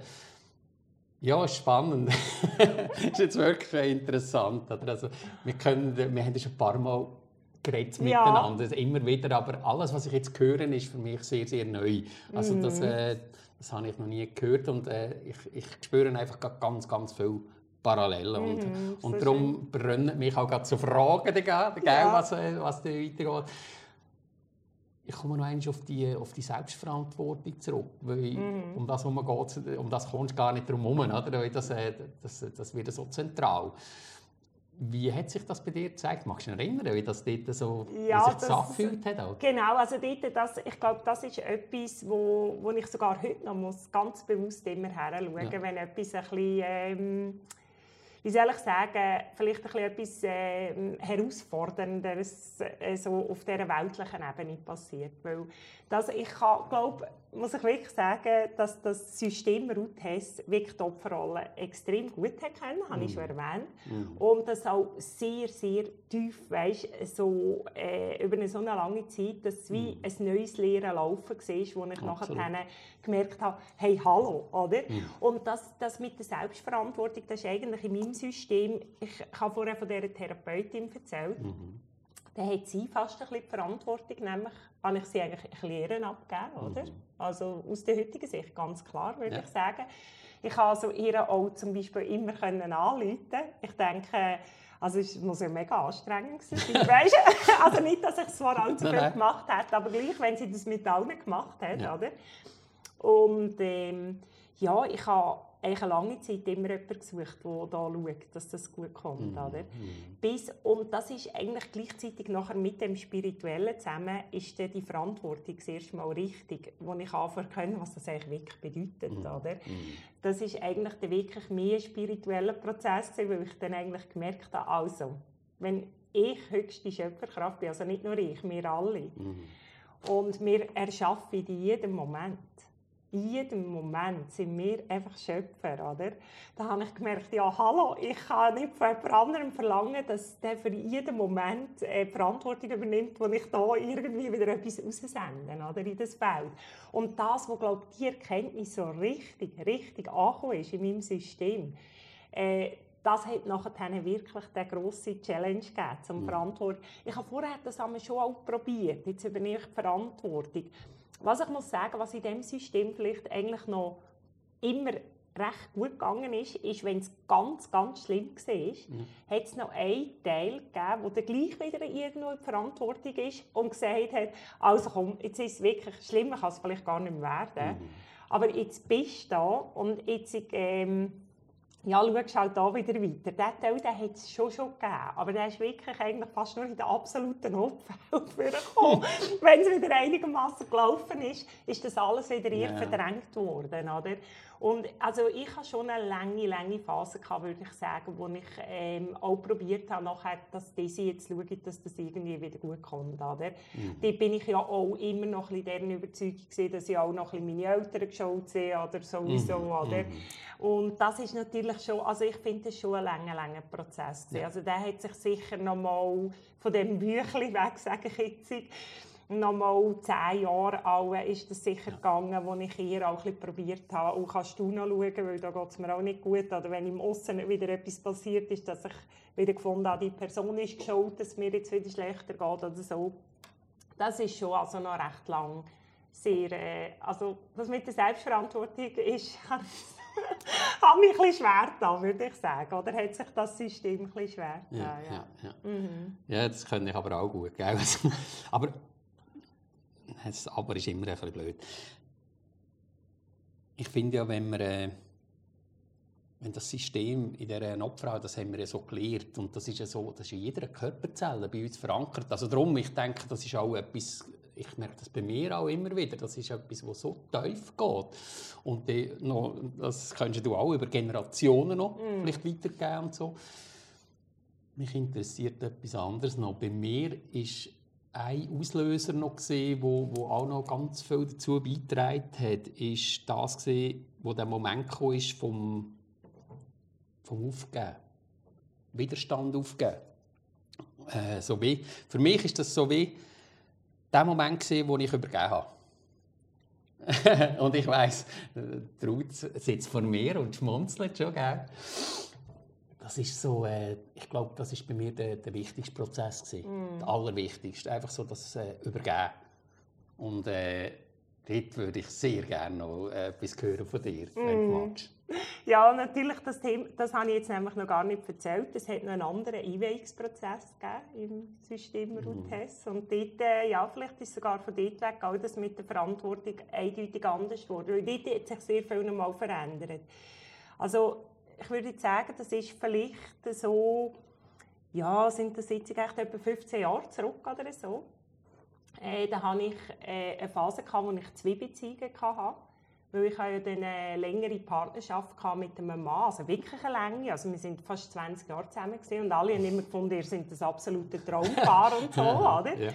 Speaker 1: Ja, spannend. das ist jetzt wirklich interessant. Oder? Also, wir, können, wir haben schon ein paar Mal geredet ja. miteinander, also immer wieder, aber alles, was ich jetzt höre, ist für mich sehr, sehr neu. Also das, mhm. äh, das habe ich noch nie gehört und äh, ich, ich spüre einfach ganz, ganz viel Parallelen. Und, mhm, und darum brennen mich auch gerade zu Fragen, ja. was, äh, was da weitergeht. Ich komme noch einmal auf die, auf die Selbstverantwortung zurück, weil mhm. um das herum geht, um das kommst du gar nicht drum herum, oder? Das, äh, das, das wird so zentral. Wie hat sich das bei dir gezeigt? Magst du dich erinnern, wie das dort so
Speaker 2: ja,
Speaker 1: wie sich das, angefühlt hat? Auch?
Speaker 2: Genau, also dort, das, ich glaube, das ist etwas, wo, wo ich sogar heute noch muss ganz bewusst immer her schauen ja. wenn etwas ein bisschen... Ähm, wie soll ich sagen, vielleicht etwas äh, Herausfordernderes äh, so auf dieser weltlichen Ebene passiert. Weil das, ich glaube, muss ich wirklich sagen, dass das System Ruth Hess wirklich die Opferrolle extrem gut hat können, habe mm. ich schon erwähnt. Mm. Und das auch sehr, sehr tief, weißt, so, äh, über eine so eine lange Zeit, dass es wie mm. ein neues Lehren laufen war, wo ich Absolut. nachher gemerkt habe, hey, hallo, oder? Mm. Und das, das mit der Selbstverantwortung, das ist eigentlich in meinem System, ich habe vorher von dieser Therapeutin erzählt, -hmm dann hat sie fast ein bisschen die Verantwortung, nämlich habe ich sie eigentlich ein bisschen abgegeben, oder? Also aus der heutigen Sicht ganz klar, würde ja. ich sagen. Ich habe also ihr auch zum Beispiel immer können anrufen. Ich denke, also es muss ja mega anstrengend sein. weißt? also nicht, dass ich es vor allem zu viel gemacht hätte, aber gleich, wenn sie das mit allen gemacht hat, ja. oder? Und ähm, ja, ich habe eigentlich eine lange Zeit immer jemanden gesucht, der da schaut, dass das gut kommt. Mm. Oder? Bis, und das ist eigentlich gleichzeitig nachher mit dem Spirituellen zusammen, ist dann die Verantwortung das erste Mal richtig, wo ich anfangen kann, was das eigentlich wirklich bedeutet. Mm. Oder? Mm. Das ist eigentlich der wirklich mehr spiritueller Prozess, weil ich dann eigentlich gemerkt habe, also, wenn ich höchste Schöpferkraft bin, also nicht nur ich, wir alle, und wir erschaffen in jedem Moment jedem Moment sind wir einfach Schöpfer, oder? Da habe ich gemerkt, ja, hallo, ich kann nicht von jemand anderem verlangen, dass der für jeden Moment äh, Verantwortung übernimmt, wo ich da irgendwie wieder etwas raussende, oder, in das Feld. Und das, wo, glaube die Erkenntnis so richtig, richtig angekommen ist in meinem System, äh, das hat nachher wirklich eine grosse Challenge gegeben, zum mhm. Verantwortung. Ich habe vorher das schon auch probiert, jetzt übernehme ich die Verantwortung. Was ich muss sagen, was in diesem System vielleicht eigentlich noch immer recht gut gegangen ist, ist, wenn es ganz, ganz schlimm war, mhm. hat es noch einen Teil gegeben, der gleich wieder irgendwo in Verantwortung ist und gesagt hat, also komm, jetzt ist es wirklich schlimm, kann es vielleicht gar nicht mehr werden. Mhm. Aber jetzt bist du da und jetzt ähm, ja, schaust halt da wieder weiter. Diesen Teil den hat es schon, schon gegeben, aber der ist wirklich eigentlich fast nur in den absoluten gekommen. Wenn es wieder einigermaßen gelaufen ist, ist das alles wieder yeah. verdrängt worden. Oder? Und also ich hatte schon eine lange, lange Phase, gehabt, würde ich sagen, wo ich ähm, auch probiert habe, nachher, dass diese jetzt schauen, dass das irgendwie wieder gut kommt. Oder? Mhm. Dort bin ich ja auch immer noch ein bisschen deren Überzeugung gewesen, dass ich auch noch ein bisschen meine Eltern geschaut sehe oder sowieso. Mhm. Oder? Mhm. Und das ist natürlich schon, also ich finde das schon ein langer, langer Prozess. Ja. Also der hat sich sicher noch mal von dem Büchlein weg, sage ich jetzt, noch mal zehn Jahre alt ist das sicher ja. gegangen, wo ich hier auch ein probiert habe. Und kannst du noch schauen, weil da geht es mir auch nicht gut. Oder wenn im Aussen wieder etwas passiert ist, dass ich wieder gefunden habe, die Person ist geschaut, dass es mir jetzt wieder schlechter geht oder so. Das ist schon also noch recht lang sehr, äh, also das mit der Selbstverantwortung ist, habe mich ein bisschen schwer da, würde ich sagen. Oder hat sich das System ein bisschen schwer
Speaker 1: ja, ja. ja, ja. Mhm. ja das kann ich aber auch gut. Gell? aber das Aber ist immer ein bisschen blöd. Ich finde ja, wenn wir äh, wenn das System in dieser Opfer das haben wir ja so gelernt und das ist ja so, das ist in jeder Körperzelle bei uns verankert. Also darum, ich denke, das ist auch etwas, ich merke das bei mir auch immer wieder, das ist etwas, was so tief geht. Und die, noch, das kannst du auch über Generationen noch mm. vielleicht weitergeben und so. Mich interessiert etwas anderes noch. Bei mir ist ein Auslöser noch gesehen, wo, wo auch noch ganz viel dazu beigetragen hat, ist das gesehen, wo der Moment kam, ist vom, vom Aufgeben, Widerstand aufgeben. Äh, so wie, für mich ist das so wie der Moment gesehen, wo ich übergeben habe. und ich weiss, Traut sitzt vor mir und schmunzelt schon, gell? Das ist so, äh, ich glaube, das ist bei mir der, der wichtigste Prozess gewesen. Mm. Der allerwichtigste. Einfach so das äh, Übergeben. Und äh, dort würde ich sehr gerne noch äh, etwas hören von dir, wenn du mm. magst.
Speaker 2: Ja, natürlich, das, Thema, das habe ich jetzt nämlich noch gar nicht erzählt. Es hat noch einen anderen Einweihungsprozess im System Routes. Mm. Und dort, äh, ja, vielleicht ist sogar von dort weg auch das mit der Verantwortung eindeutig anders geworden. Weil dort hat sich sehr viel noch mal verändert. Also, ich würde sagen, das ist vielleicht so, ja, sind das jetzt echt etwa 15 Jahre zurück oder so. Äh, da hatte ich äh, eine Phase, gehabt, wo ich zwei Beziehungen hatte. Weil ich ja dann eine längere Partnerschaft mit einem Mann, also wirklich eine Länge. Also wir sind fast 20 Jahre zusammen gewesen, und alle haben immer gefunden, ihr seid das absolute Traumpaar und so, oder? Ja.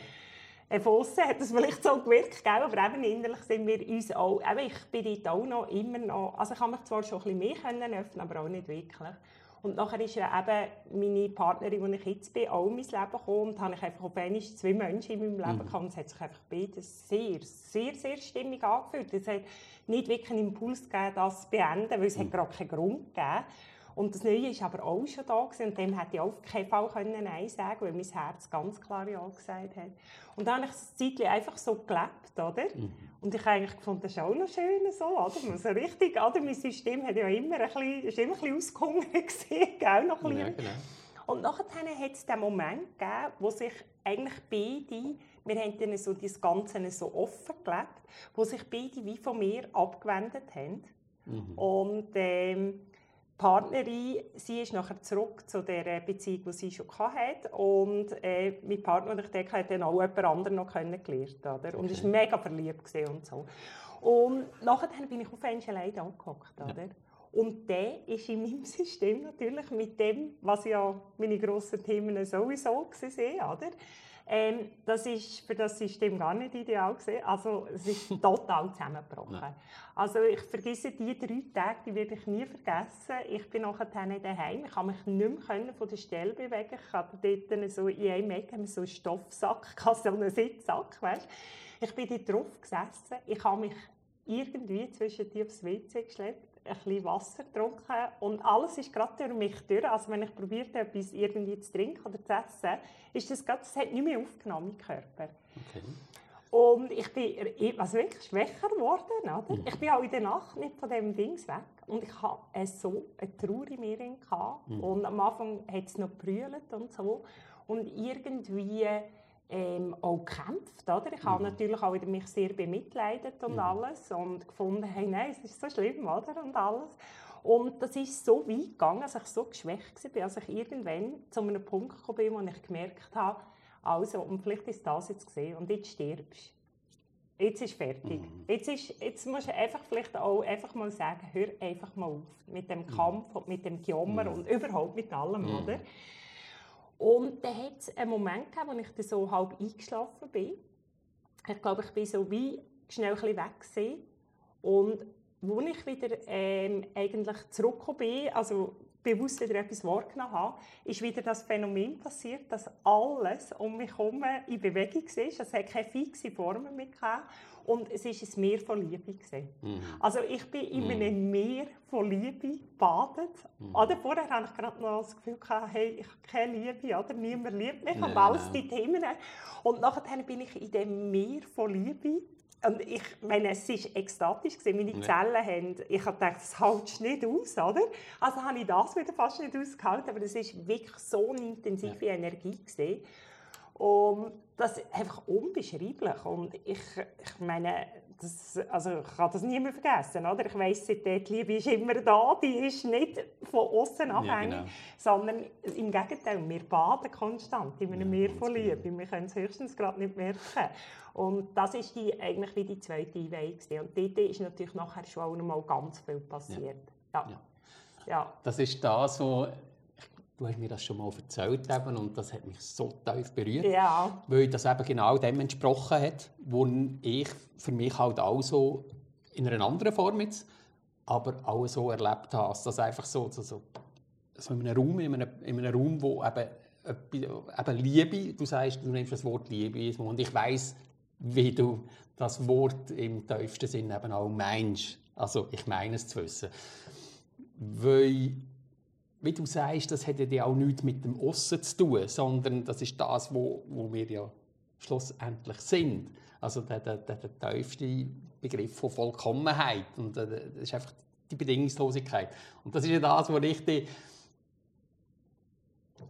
Speaker 2: Äh, von außen hat das vielleicht so gewirkt, aber eben innerlich sind wir uns auch, eben ich bin dort auch noch immer noch, also ich habe mich zwar schon ein bisschen mehr öffnen, aber auch nicht wirklich. Und nachher ist ja eben meine Partnerin, die ich jetzt bin, auch in mein Leben gekommen und habe ich einfach auf einmal zwei Menschen in meinem Leben mhm. gehabt und es hat sich einfach beides sehr, sehr, sehr stimmig angefühlt. Es hat nicht wirklich einen Impuls gegeben, das zu beenden, weil es mhm. hat gerade keinen Grund gegeben und das Neue war aber auch schon da gewesen, und dem hätte ich auf keinen Fall können Nein sagen weil mein Herz ganz klar Ja gesagt hat. Und dann habe ich das Zeitchen einfach so gelebt, oder? Mhm. Und ich habe eigentlich gefunden, das ist auch noch schön so, oder? So richtig, oder? Mein System hat ja immer ein bisschen, ist immer ein bisschen ausgehungert gewesen, gell? Noch ein ja, genau. Und nachher hat es den Moment gegeben, wo sich eigentlich beide, wir haben dann so das Ganze so offen gelebt, wo sich beide wie von mir abgewendet haben. Mhm. Und ähm, Partnerin, sie ist nachher zurück zu der Beziehung, die sie schon hatte. Und äh, mein Partner, den ich denke, hat dann auch jemand anderen noch kennengelernt. Oder? Und okay. war mega verliebt und so. Und nachher bin ich auf einen allein angehockt. Oder? Ja. Und der ist in meinem System natürlich mit dem, was ja meine grossen Themen sowieso waren, oder? Ähm, das ist für das System gar nicht ideal gewesen. Also es ist total zusammengebrochen. Nein. Also ich vergesse die drei Tage, die werde ich nie vergessen. Ich bin nachher daheim. Ich konnte mich nicht mehr von der Stelle bewegen. Ich hatte dort so in einem Eck so einen Stoffsack, so einen Sitzsack, weißt? Ich bin dort drauf gesessen. Ich habe mich irgendwie zwischen die aufs WC geschleppt ein bisschen Wasser getrunken und alles ist gerade durch mich durch. Also wenn ich probiert etwas irgendwie zu trinken oder zu essen, ist das gerade, das hat nicht mehr aufgenommen im Körper. Okay. Und ich bin also wirklich schwächer geworden. Oder? Mhm. Ich bin auch in der Nacht nicht von diesem Ding weg. Und ich hatte so eine Trauer in mir. Mhm. Und am Anfang hat es noch gebrüllt und so. Und irgendwie ähm, auch gekämpft. Oder? Ich mhm. habe natürlich auch wieder mich sehr bemitleidet und mhm. alles und gefunden, hey, nein, es ist so schlimm oder? und alles. Und das ist so weit gegangen, dass ich so geschwächt war, dass ich irgendwann zu einem Punkt gekommen bin, wo ich gemerkt habe, also, und vielleicht ist das jetzt gesehen und jetzt stirbst Jetzt ist fertig. Mhm. Jetzt, ist, jetzt musst du einfach vielleicht auch einfach mal sagen, hör einfach mal auf mit dem mhm. Kampf und mit dem Gejammer mhm. und überhaupt mit allem, mhm. oder? Und dann hat es einen Moment gegeben, wo ich so halb eingeschlafen bin. Ich glaube, ich bin so wie schnell ein weg gewesen. Und als ich wieder ähm, eigentlich zurückgekommen bin, also bewusst wieder etwas wahrgenommen habe, ist wieder das Phänomen passiert, dass alles um mich herum in Bewegung ist. Es hat keine fixe Form mehr gehabt. Und es war ein Meer von Liebe. Mhm. Also ich bin in einem mhm. Meer von Liebe gebadet. Mhm. Oder vorher hatte ich gerade noch das Gefühl, gehabt, hey, ich habe keine Liebe, oder? niemand liebt mich, ich habe alles die Themen. Und nachher bin ich in dem Meer von Liebe und ich meine, es war ekstatisch. Meine ja. Zellen haben, ich habe gedacht, das hältst nicht aus, oder? Also habe ich das wieder fast nicht ausgehalten, aber es war wirklich so eine intensive ja. Energie. Gewesen. Und das ist einfach unbeschreiblich. Und ich, ich meine, das, also ich kann das nie mehr vergessen. Oder? Ich weiss, die Liebe ist immer da, die ist nicht von außen abhängig, ja, genau. sondern im Gegenteil, wir baden konstant in einem ja, Meer von Liebe. Genau. Wir können es höchstens gerade nicht merken. Und das ist die, eigentlich wie die zweite Einweihung. Und dort ist natürlich nachher schon auch noch mal ganz viel passiert. Ja.
Speaker 1: ja. ja. Das ist das, was Du hast mir das schon mal erzählt eben, und das hat mich so tief berührt,
Speaker 2: ja.
Speaker 1: weil das eben genau dem entsprochen hat, wo ich für mich halt auch so in einer anderen Form jetzt, aber auch so erlebt habe, dass das einfach so, so, so, so in einem Raum, in einem, in einem Raum, wo eben, eben Liebe, du sagst, du nimmst das Wort Liebe und ich weiß, wie du das Wort im tiefsten Sinn eben auch meinst. Also ich meine es zu wissen. Weil wie du sagst, das hat ja auch nichts mit dem Ossen zu tun, sondern das ist das, wo, wo wir ja schlussendlich sind. Also der, der, der, der tiefste Begriff von Vollkommenheit. Und äh, das ist einfach die Bedingungslosigkeit. Und das ist ja das, was ich dir,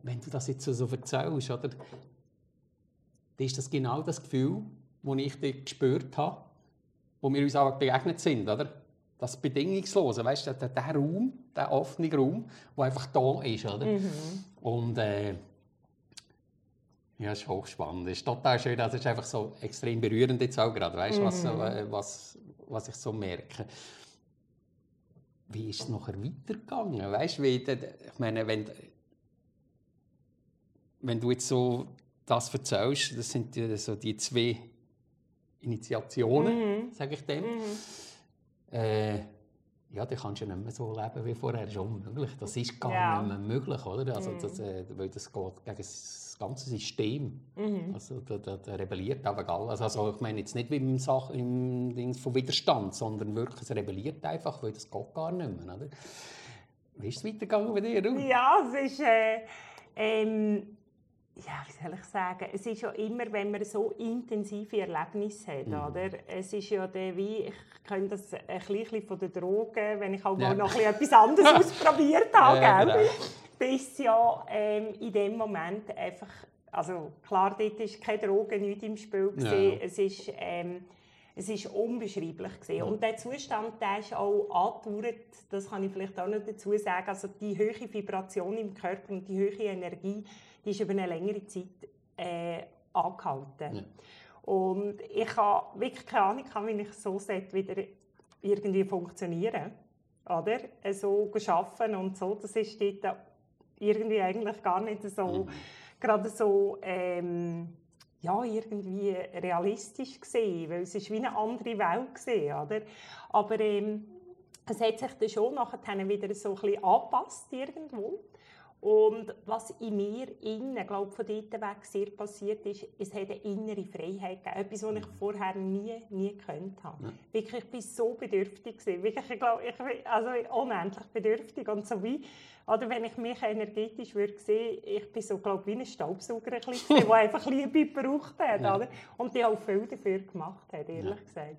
Speaker 1: wenn du das jetzt so erzählst, oder, dann ist das genau das Gefühl, das ich gespürt habe, wo wir uns auch begegnet sind, oder? Das Bedingungslose, weißt du, der, der Raum, der offene Raum, der einfach da ist, oder? Mhm. Und äh, ja, es ist hochspannend. Es ist total schön, also es ist einfach so extrem berührend jetzt auch gerade, weißt du, mhm. was, äh, was, was ich so merke. Wie ist es nachher weitergegangen? Weißt du, wie, ich meine, wenn, wenn du jetzt so das erzählst, das sind so die zwei Initiationen, mhm. sage ich dem. Mhm äh, ja, dann kannst du nicht mehr so leben wie vorher. Das ist unmöglich. Das ist gar ja. nicht mehr möglich, oder? Also, mhm. das, äh, weil das geht gegen das ganze System. Mhm. Also, da, da, da rebelliert auch alles. Also, ich meine jetzt nicht wie im, Sach im Ding von Widerstand, sondern wirklich, es rebelliert einfach, weil das geht gar nicht mehr, oder? Wie ist es weitergegangen bei dir? Du?
Speaker 2: Ja, es ist... Äh, ähm ja, wie soll ich sagen, es ist ja immer, wenn man so intensive Erlebnisse hat, mhm. oder? Es ist ja der, wie, ich kenne das ein bisschen von den Drogen, wenn ich auch ja. mal noch etwas anderes ausprobiert habe, ja, gell? Genau. Bis ja ähm, in dem Moment einfach, also klar, dort ist keine Drogen, nichts im Spiel Ja. Es ist, ähm, es ist unbeschreiblich gewesen. Ja. Und der Zustand, der ist auch angedauert, das kann ich vielleicht auch noch dazu sagen, also die hohe Vibration im Körper und die hohe Energie, die ist über eine längere Zeit äh, angehalten. Ja. Und ich habe wirklich keine Ahnung, wie ich so wieder irgendwie funktionieren oder? So arbeiten und so, das ist dort irgendwie eigentlich gar nicht so, mhm. gerade so, ähm, ja, irgendwie realistisch gesehen, weil es ist wie eine andere Welt gesehen, oder? Aber ähm, es hat sich dann schon nachher wieder so ein bisschen angepasst irgendwo. Und was in mir innen, glaube von dort weg sehr passiert ist, es hat eine innere Freiheit gegeben. Etwas, was ich vorher nie, nie gekannt habe. Ja. Wirklich, ich war so bedürftig. Gewesen. Wirklich, ich glaube, ich bin also unendlich bedürftig. Und so wie, oder wenn ich mich energetisch würde sehen, ich bin so, glaube wie ein Staubsauger, ein bisschen, der einfach Liebe gebraucht hat. Ja. Oder? Und die auch viel dafür gemacht hat, ehrlich ja. gesagt.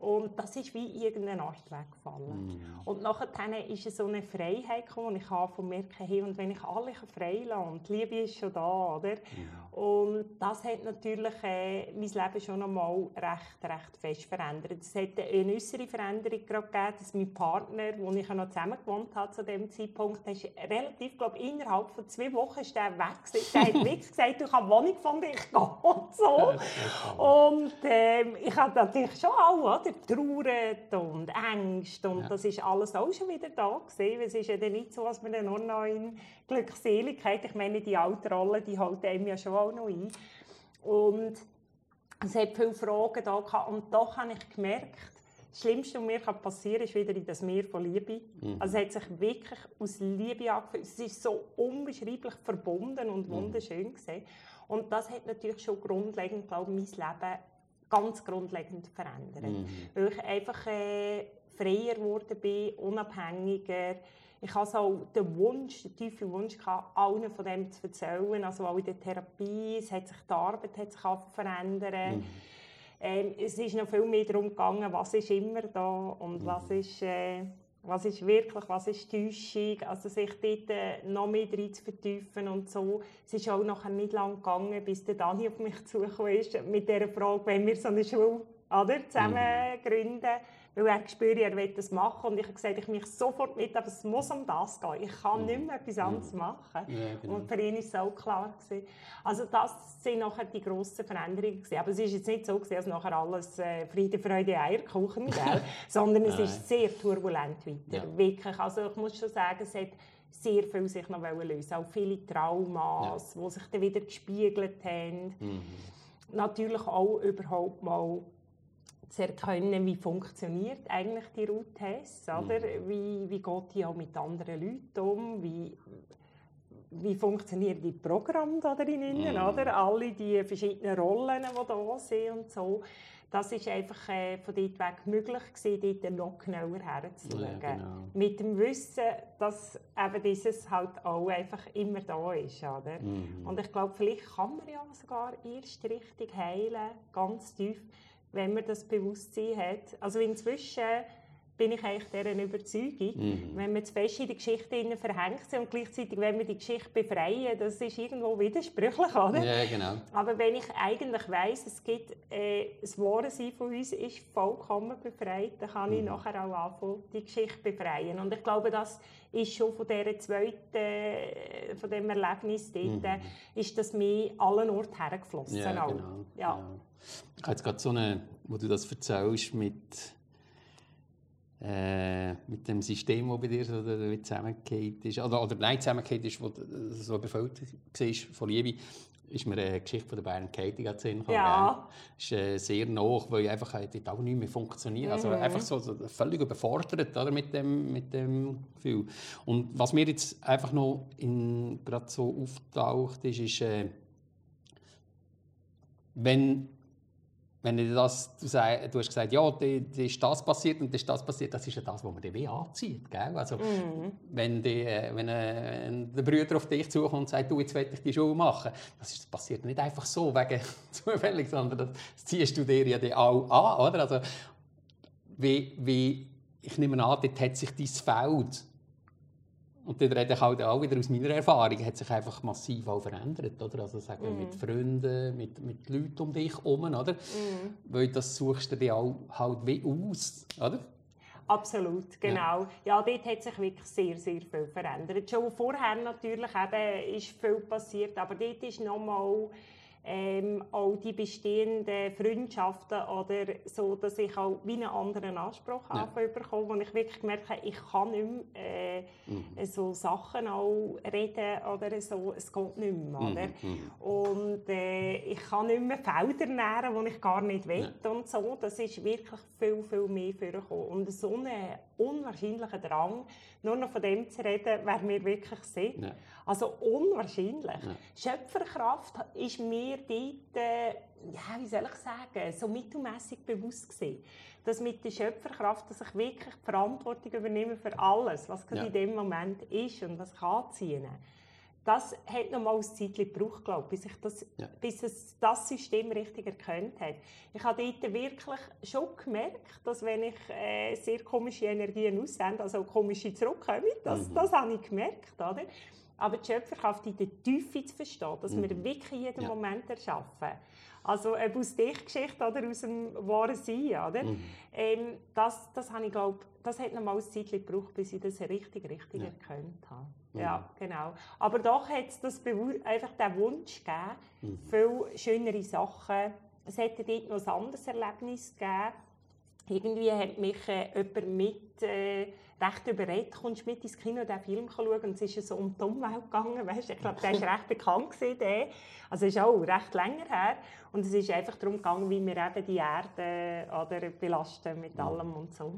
Speaker 2: Und das ist wie irgendeine Art weggefallen. Mm. Und nachher ist es so eine Freiheit gekommen, ich habe von mir hey, und wenn ich alle frei lasse, und die Liebe ist schon da, oder? Mm. Und das hat natürlich äh, mein Leben schon einmal recht, recht fest verändert. Es hat eine äußere Veränderung gerade gegeben, dass mein Partner, wo ich noch zusammen gewohnt habe zu dem Zeitpunkt, ist relativ, glaube innerhalb von zwei Wochen ist der weg. Der hat wirklich gesagt, ich habe eine Wohnung von dir, ich gehe und so. Und ähm, ich habe natürlich schon auch, oder? trauert und Ängste und ja. das ist alles auch schon wieder da gewesen. Es ist ja dann nicht so, dass man dann noch in Glückseligkeit, ich meine, die alte Rolle, die hält einem ja schon auch noch ein. Und es hat viele Fragen da gehabt und doch habe ich gemerkt, das Schlimmste, was mir passieren kann, ist wieder in das Meer von Liebe. Mhm. Also es hat sich wirklich aus Liebe angefühlt. Es ist so unbeschreiblich verbunden und mhm. wunderschön gesehen. Und das hat natürlich schon grundlegend, glaube ich, mein Leben ganz grundlegend verändert. Mhm. Weil ich einfach äh, freier geworden bin, unabhängiger. Ich hatte so den Wunsch, den tiefen Wunsch, gehabt, allen von dem zu erzählen. Also auch in der Therapie, es hat sich, die Arbeit hat sich verändert. Mhm. Ähm, es ist noch viel mehr darum gegangen, was ist immer da und mhm. was ist... Äh, was ist wirklich, was ist Täuschung, also sich dort äh, noch mehr rein zu vertiefen und so. Es ist auch nachher nicht lange gegangen, bis der Dani auf mich zugekommen ist mit der Frage, wenn wir so eine Schule oder, zusammen mhm. gründen weil er spürt, er will das machen. Und ich habe gesagt, ich mich sofort mit, aber es muss um das gehen. Ich kann nicht mehr etwas anderes machen. Ja, genau. Und für ihn war es auch klar. Gewesen. Also das sind nachher die grossen Veränderungen. Gewesen. Aber es war jetzt nicht so, gewesen, dass nachher alles äh, Friede, Freude, Eierkuchen gell? sondern es ist sehr turbulent weiter. Ja. Wirklich. Also ich muss schon sagen, es hat sehr viel sich noch lösen Auch viele Traumas, ja. die sich dann wieder gespiegelt haben. Mhm. Natürlich auch überhaupt mal zu erkennen, wie funktioniert eigentlich die Route oder? Mhm. Wie, wie geht die auch mit anderen Leuten um, wie, wie funktionieren die Programme da drinnen, mhm. oder? Alle die verschiedenen Rollen, die da sind und so. Das ist einfach äh, von dort weg möglich gewesen, dort noch genauer herzuschauen. Ja, genau. Mit dem Wissen, dass eben dieses halt auch einfach immer da ist, oder? Mhm. Und ich glaube, vielleicht kann man ja sogar erst richtig heilen, ganz tief, wenn man das Bewusstsein hat. Also inzwischen bin ich eigentlich deren Überzeugung, mhm. wenn wir zu fest in die Geschichte verhängt sind und gleichzeitig wenn wir die Geschichte befreien, das ist irgendwo widersprüchlich, oder?
Speaker 1: Ja, genau.
Speaker 2: Aber wenn ich eigentlich weiss, es gibt, äh, das wahre Sein von uns ist vollkommen befreit, dann kann mhm. ich nachher auch anfangen, die Geschichte befreien. Und ich glaube, das ist schon von dieser zweiten, äh, von dem Erlebnis dort, mhm. ist das mir allen Orten hergeflossen.
Speaker 1: Ja, genau. Ja. Genau. Ich habe jetzt gerade so eine, wo du das erzählst, mit, äh, mit dem System, das bei dir so zusammengeht ist, oder, oder nein, zusammengeht ist, wo so befüllt war von Liebe, ist mir eine Geschichte von der Bayern Katie erzählen
Speaker 2: Ja.
Speaker 1: Das ist äh, sehr nah, weil einfach dort auch nicht mehr funktioniert. Also mhm. Also einfach so, so, völlig überfordert oder, mit, dem, mit dem Gefühl. Und was mir jetzt einfach noch gerade so auftaucht, ist, ist äh, wenn wenn du das, du, sag, du hast gesagt, ja, da ist das passiert und da ist das passiert, das ist ja das, was man dann anzieht. Gell? Also, mm. Wenn, die, wenn äh, der Bruder auf dich zukommt und sagt, du, jetzt will ich die Schule machen, das, ist, das passiert nicht einfach so wegen zufällig, sondern das, das ziehst du dir ja dann auch an. Oder? Also, wie, wie, ich nehme an, dort hat sich dein Feld und dann rede ich halt auch wieder aus meiner Erfahrung, hat sich einfach massiv auch verändert, oder? Also sagen mm. mit Freunden, mit, mit Leuten um dich herum, oder? Mm. Weil das suchst du dir auch halt wie aus, oder?
Speaker 2: Absolut, genau. Ja. ja, dort hat sich wirklich sehr, sehr viel verändert. Schon vorher natürlich eben ist viel passiert, aber dort ist nochmal ähm, auch die bestehenden Freundschaften oder so, dass ich auch wie einen anderen Anspruch ja. bekomme, wo ich wirklich merke, ich kann nicht mehr äh, mhm. so Sachen auch reden oder so, es geht nicht mehr, mhm. oder? Mhm. Und äh, ich kann nicht mehr Felder nähren, die ich gar nicht will ja. und so, das ist wirklich viel, viel mehr vorgekommen. Und so ein unwahrscheinlicher Drang, nur noch von dem zu reden, wer wir wirklich sind. Ja. Also unwahrscheinlich. Ja. Schöpferkraft ist mir dort, äh, ja, wie soll ich sagen, so mittelmässig bewusst gewesen. Dass mit der Schöpferkraft, dass ich wirklich die Verantwortung übernehme für alles, was ja. in dem Moment ist und was ich anziehen kann. Das hat noch mal ein Zeit gebraucht, glaube bis, ich das, ja. bis es das System richtig erkannt hat. Ich habe dort wirklich schon gemerkt, dass wenn ich äh, sehr komische Energien aussende, also komische zurückkomme, das, mhm. das habe ich gemerkt. Oder? Aber die Schöpferkraft in der Tiefe zu verstehen, dass mhm. wir wirklich jeden ja. Moment erschaffen. Also ob aus der Geschichte oder aus dem wahren Sein, oder? Mhm. Ähm, das, das, habe ich, glaub, das hat noch mal ein Zeit gebraucht, bis ich das richtig, richtig ja. erkannt habe. Mhm. Ja, genau. Aber doch hat es das einfach den Wunsch gegeben, mhm. viel schönere Sachen. Es hätte dort noch ein anderes Erlebnis gegeben. Irgendwie hat mich äh, jemand mit... Äh, recht überredet, kommst mit ins Kino diesen Film schauen und es ist so um die Umwelt gegangen, weißt? ich glaube, der ist recht bekannt gewesen, der. also ist auch recht länger her und es ist einfach darum gegangen, wie wir eben die Erde oder belasten mit allem und so.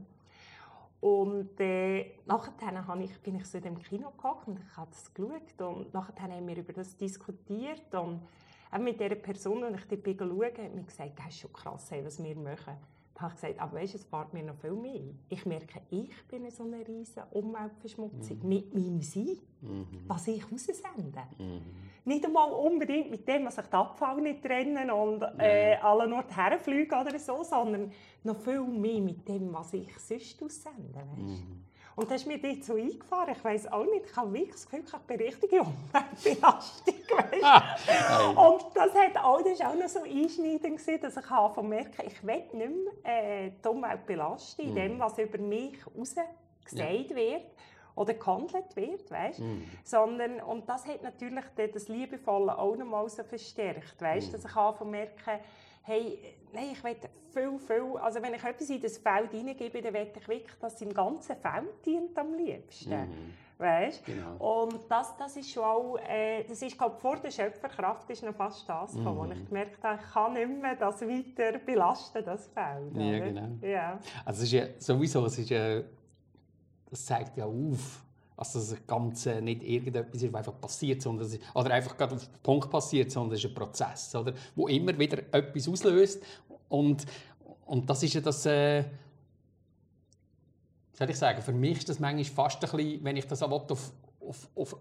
Speaker 2: Und äh, nachher habe ich, bin ich so in dem Kino gekommen und ich habe das geschaut und nachher haben wir über das diskutiert und auch mit dieser Person, die ich dort schaue, hat mir gesagt, das ist schon krass, was wir machen habe ich gesagt, aber weißt, es fährt mir noch viel mehr Ich merke, ich bin so eine riesige Umweltverschmutzung mhm. mit meinem Sein, mhm. was ich raussende. Mhm. Nicht einmal unbedingt mit dem, dass ich den Abfall nicht trenne und äh, alle nur herfliege oder so, sondern noch viel mehr mit dem, was ich sonst aussende. Weißt? Mhm. Und das ist mir dort so eingefahren. Ich weiß auch nicht, ich habe wirklich das Gefühl, ich habe eine richtige Umweltbelastung. Ah, und das, hat auch, das war auch noch so einschneidend, dass ich habe merke, ich will nicht mehr äh, die Umwelt belasten, in dem, mm. was über mich herausgesagt ja. wird oder gehandelt wird, weißt? Mm. Sondern, und das hat natürlich das Liebevolle auch noch mal so verstärkt, weißt? Mm. dass ich habe merke, hey, nein, ich will viel, viel, also wenn ich etwas in das Feld hineingebe, dann will ich wirklich, dass es im ganzen Feld dient am liebsten. Mhm. Weißt? Genau. Und das, das ist schon auch, äh, das ist glaube vor der Schöpferkraft ist noch fast das, mhm. wo ich gemerkt habe, ich kann nicht mehr das weiter belasten, das Feld.
Speaker 1: Ja, genau. Ja. Also es ist ja sowieso, es ist ja, das zeigt ja auf, also dass das Ganze nicht irgendetwas ist, was einfach passiert, sondern ist, oder einfach gerade auf den Punkt passiert, sondern es ist ein Prozess, oder, wo immer wieder etwas auslöst. Und, und das ist ja das, äh, soll ich sagen, für mich ist das manchmal fast ein bisschen, wenn ich das auf, auf, auf, auf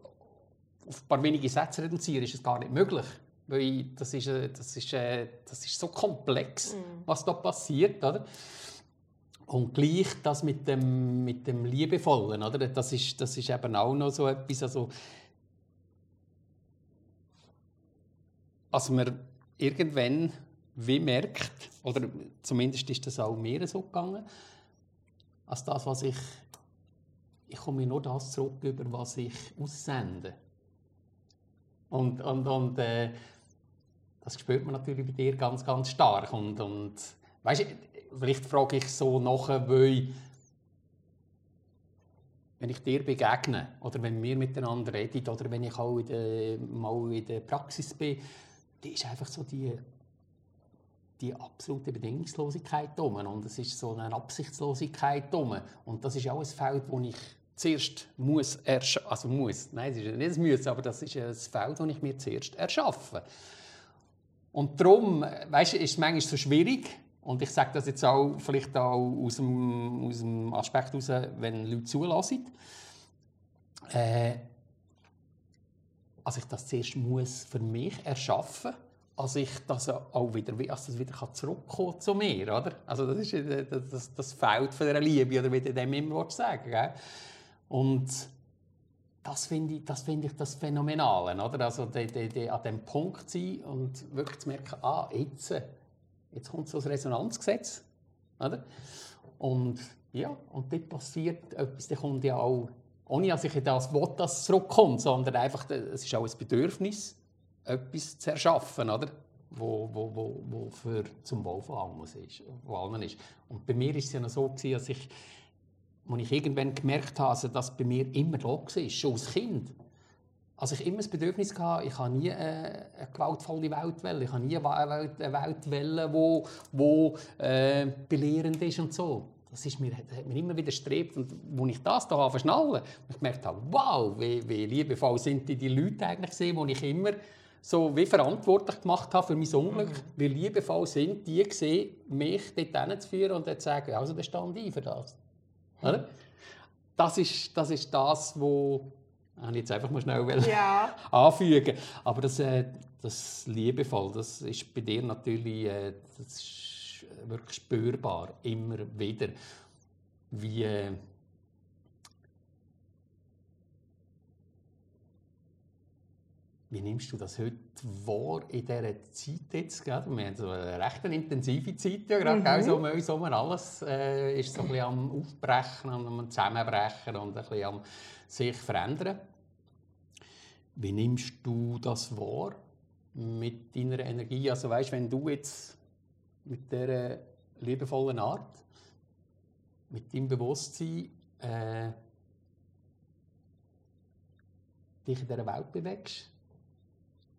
Speaker 1: ein paar wenige Sätze reduziere, ist es gar nicht möglich. Weil das ist, äh, das ist, äh, das ist so komplex, mm. was da passiert. Oder? Und gleich das mit dem, mit dem Liebevollen, oder? Das, ist, das ist eben auch noch so etwas, also, als man irgendwann wie merkt, oder zumindest ist das auch mir so gegangen, als das, was ich, ich komme nur das zurück, über was ich aussende. Und, und, und äh, das spürt man natürlich bei dir ganz, ganz stark. Und, und weißt, vielleicht frage ich so nachher, weil wenn ich dir begegne oder wenn wir miteinander reden oder wenn ich auch in der, mal in der Praxis bin, die ist einfach so die, die absolute Bedingungslosigkeit da und es ist so eine Absichtslosigkeit da und das ist auch ein Feld, wo ich zuerst muss, also muss, nein, es ist nicht das Müssen, aber das ist ein Feld, das ich mir zuerst erschaffe. Und darum, weißt, ist es manchmal so schwierig, und ich sage das jetzt auch vielleicht auch aus dem, aus dem Aspekt heraus, wenn Leute zulassen. Äh, also ich das zuerst muss für mich erschaffen als ich das auch wieder, als das wieder zurückkommen zu mir, oder? Also das ist das, das, das Feld von der Liebe, oder wie du dem immer sagen gell? Und das finde ich, das finde ich das Phänomenale, oder? Also die, die, die, an dem Punkt sein und wirklich zu merken, ah, jetzt Jetzt kommt so das Resonanzgesetz. Oder? Und ja, und dort passiert etwas, da kommt ja auch, ohne dass ich das will, dass zurückkommt, sondern einfach, es ist auch ein Bedürfnis, etwas zu erschaffen, oder? wo, wo, wo, wo für zum Wohl von allen ist. Und bei mir ist es ja noch so gewesen, dass ich, als ich irgendwann gemerkt habe, dass bei mir immer da war, schon als Kind, also ich immer das Bedürfnis hatte, ich habe nie äh, eine gewaltvolle Welt wollen. Ich habe nie eine Welt, eine Welt wollen, wo, wo äh, belehrend ist und so. Das, ist mir, das hat mir immer widerstrebt. Und als ich das hier verschnallen und ich gemerkt habe, wow, wie, wie liebevoll sind die, die Leute eigentlich gesehen, die ich immer so wie verantwortlich gemacht habe für mein Unglück, mhm. wie liebevoll sind die gesehen, mich dort zu führen und dann zu sagen, also dann stand ich für das. Oder? Das ist das, ist das was ich jetzt einfach mal schnell ja. anfügen. Aber das, äh, das liebevoll, das ist bei dir natürlich äh, das ist wirklich spürbar, immer wieder, wie äh, Wie nimmst du das heute wahr in dieser Zeit jetzt? Wir haben so eine recht intensive Zeit, ja, gerade mhm. so um uns herum. Alles äh, ist so ein bisschen am Aufbrechen, am Zusammenbrechen und ein bisschen am sich verändern. Wie nimmst du das wahr mit deiner Energie? Also weißt, wenn du jetzt mit dieser liebevollen Art, mit deinem Bewusstsein äh, dich in dieser Welt bewegst,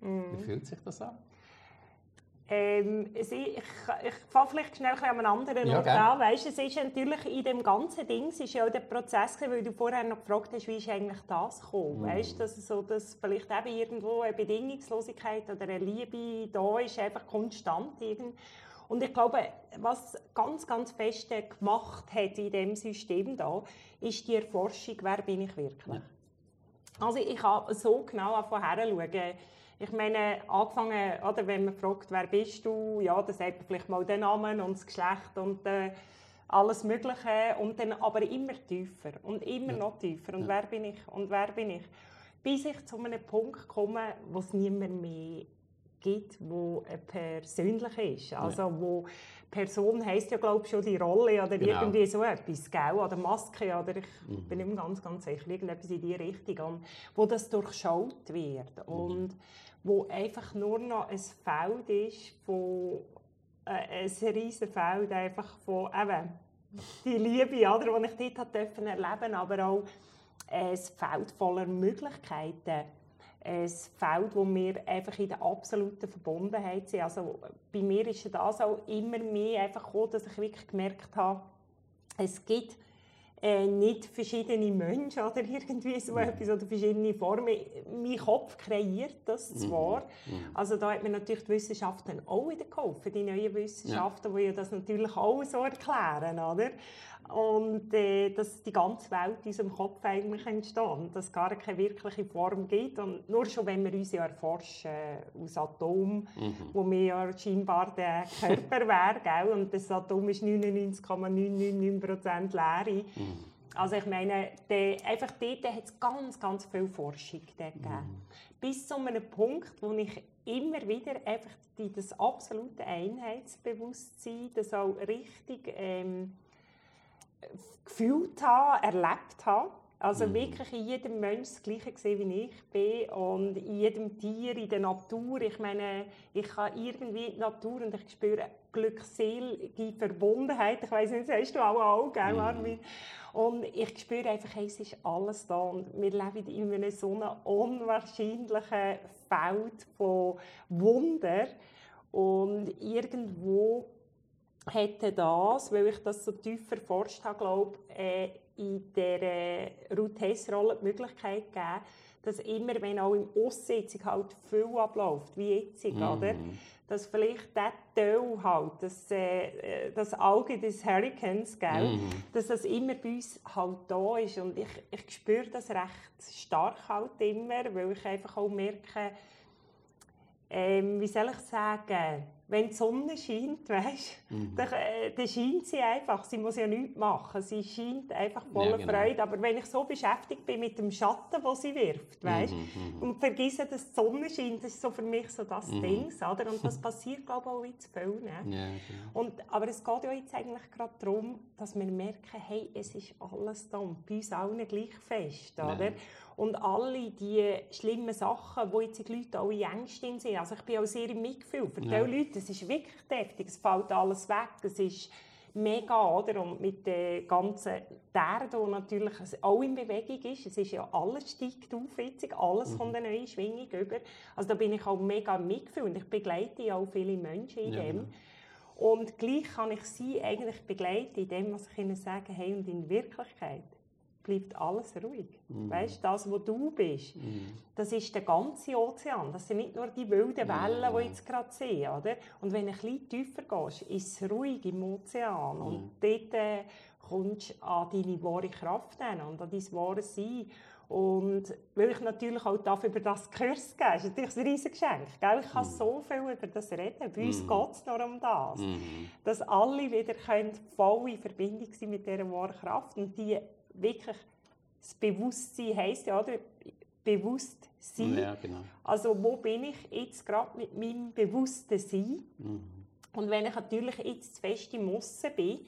Speaker 1: mm. wie fühlt sich das an?
Speaker 2: Ähm, ich, ich, fange vielleicht schnell an einem anderen ja, Ort an. Weißt, es ist natürlich in dem ganzen Ding es ist ja auch der Prozess, weil du vorher noch gefragt hast, wie ist eigentlich das gekommen? Mm. Weißt, dass, so, dass vielleicht eben irgendwo eine Bedingungslosigkeit oder eine Liebe da ist, einfach konstant. Und ich glaube, was ganz, ganz fest gemacht hat in diesem System da, ist die Erforschung, wer bin ich wirklich. Ja. Also ich habe so genau vorher schauen, ich meine, angefangen, oder, wenn man fragt, wer bist du, ja, dann sagt man vielleicht mal den Namen und das Geschlecht und äh, alles Mögliche und dann aber immer tiefer und immer ja. noch tiefer. Und ja. wer bin ich und wer bin ich? Bis ich zu einem Punkt komme, wo es niemand mehr gibt, wo persönlich ist. Also ja. wo Person heisst ja glaube ich schon die Rolle oder genau. irgendwie so etwas, gell? oder Maske oder ich mhm. bin nicht ganz ganz sicher, irgendetwas in die Richtung, und wo das durchschaut wird mhm. und wo einfach nur noch ein Feld ist von äh, ein riesiges Feld einfach von eben die Liebe, oder, die ich dort erleben durfte, aber auch ein Feld voller Möglichkeiten ein Feld, wo wir einfach in der absoluten Verbundenheit sind. Also bei mir ist das auch immer mehr einfach gekommen, dass ich wirklich gemerkt habe, es gibt äh, nicht verschiedene Menschen oder irgendwie so mhm. etwas oder verschiedene Formen. Mein Kopf kreiert das mhm. zwar. Mhm. Also da hat mir natürlich die Wissenschaften auch wieder geholfen, die neuen Wissenschaften, ja. die ja das natürlich auch so erklären, oder? Und äh, dass die ganze Welt in unserem Kopf eigentlich entsteht, dass es gar keine wirkliche Form gibt. Und nur schon, wenn wir uns ja erforschen aus Atom, mhm. wo wir ja scheinbar der Körper wäre, und das Atom ist 99,999% Leere. Mhm. Also ich meine, de, einfach dort hat es ganz, ganz viel Forschung gegeben. Mhm. Bis zu einem Punkt, wo ich immer wieder einfach das absolute Einheitsbewusstsein, das auch richtig... Ähm, gefühlt habe, erlebt habe. Also mhm. wirklich in jedem Mensch das Gleiche gesehen, wie ich bin und in jedem Tier, in der Natur. Ich meine, ich habe irgendwie die Natur und ich spüre glückselige Verbundenheit. Ich weiß nicht, das hast du auch, auch gell, Armin? Und ich spüre einfach, hey, es ist alles da und wir leben in einem so einem unwahrscheinlichen Feld von Wunder und irgendwo hätte das, weil ich das so tief erforscht habe, glaube äh, in der Ruth Hess-Rolle die Möglichkeit gegeben, dass immer, wenn auch im Aussitzung halt viel abläuft, wie jetzt, mm. oder? dass vielleicht der Teil halt, das, äh, das Auge des Hurricanes, gell, mm. dass das immer bei uns halt da ist und ich, ich spüre das recht stark halt immer, weil ich einfach auch merke, ähm, wie soll ich sagen, wenn die Sonne scheint, weißt, mhm. dann, äh, dann scheint sie einfach. Sie muss ja nichts machen. Sie scheint einfach voller ja, genau. Freude. Aber wenn ich so beschäftigt bin mit dem Schatten, den sie wirft, weißt, mhm, mhm. und vergesse, dass die Sonne scheint, das ist so für mich so das mhm. Ding. Oder? Und das passiert, glaube ich, auch in viel. Ne? Ja, genau. und, aber es geht ja jetzt eigentlich gerade darum, dass wir merken, hey, es ist alles da und bei uns allen gleich fest. Oder? Ja. Und alle die schlimmen Sachen, wo jetzt die Leute alle Ängste sind, also ich bin auch sehr im Mitgefühl. Für ja. die Leute, es ist wirklich deftig, es fällt alles weg, es ist mega, oder? Und mit der ganzen Erde, die natürlich auch in Bewegung ist, es ist ja alles steigt auf jetzt, alles mhm. von der neuen Schwingung über. Also da bin ich auch mega im Mitgefühl und ich begleite ja auch viele Menschen in ja, dem. Genau. Und gleich kann ich sie eigentlich begleiten in dem, was ich ihnen sage, hey, und in Wirklichkeit bleibt alles ruhig. Mm. Weißt, das, wo du bist, mm. das ist der ganze Ozean. Das sind nicht nur die wilden Wellen, mm. die jetzt gerade sehen, oder? Und wenn du ein bisschen tiefer gehst, ist es ruhig im Ozean. Und mm. dort äh, kommst du an deine wahre Kraft hin und an dein wahre Sein. Und weil ich natürlich auch darf über das Kurs geben ist natürlich ein riesiges Geschenk. Gell? Ich kann mm. so viel über das reden. Bei uns mm. geht es nur um das. Mm. Dass alle wieder können voll in Verbindung sein mit dieser wahren Kraft und die wirklich das Bewusstsein heisst ja, oder? bewusst sein. Ja, genau. Also wo bin ich jetzt gerade mit meinem bewussten Sein? Mhm. Und wenn ich natürlich jetzt zu fest im Aussen bin,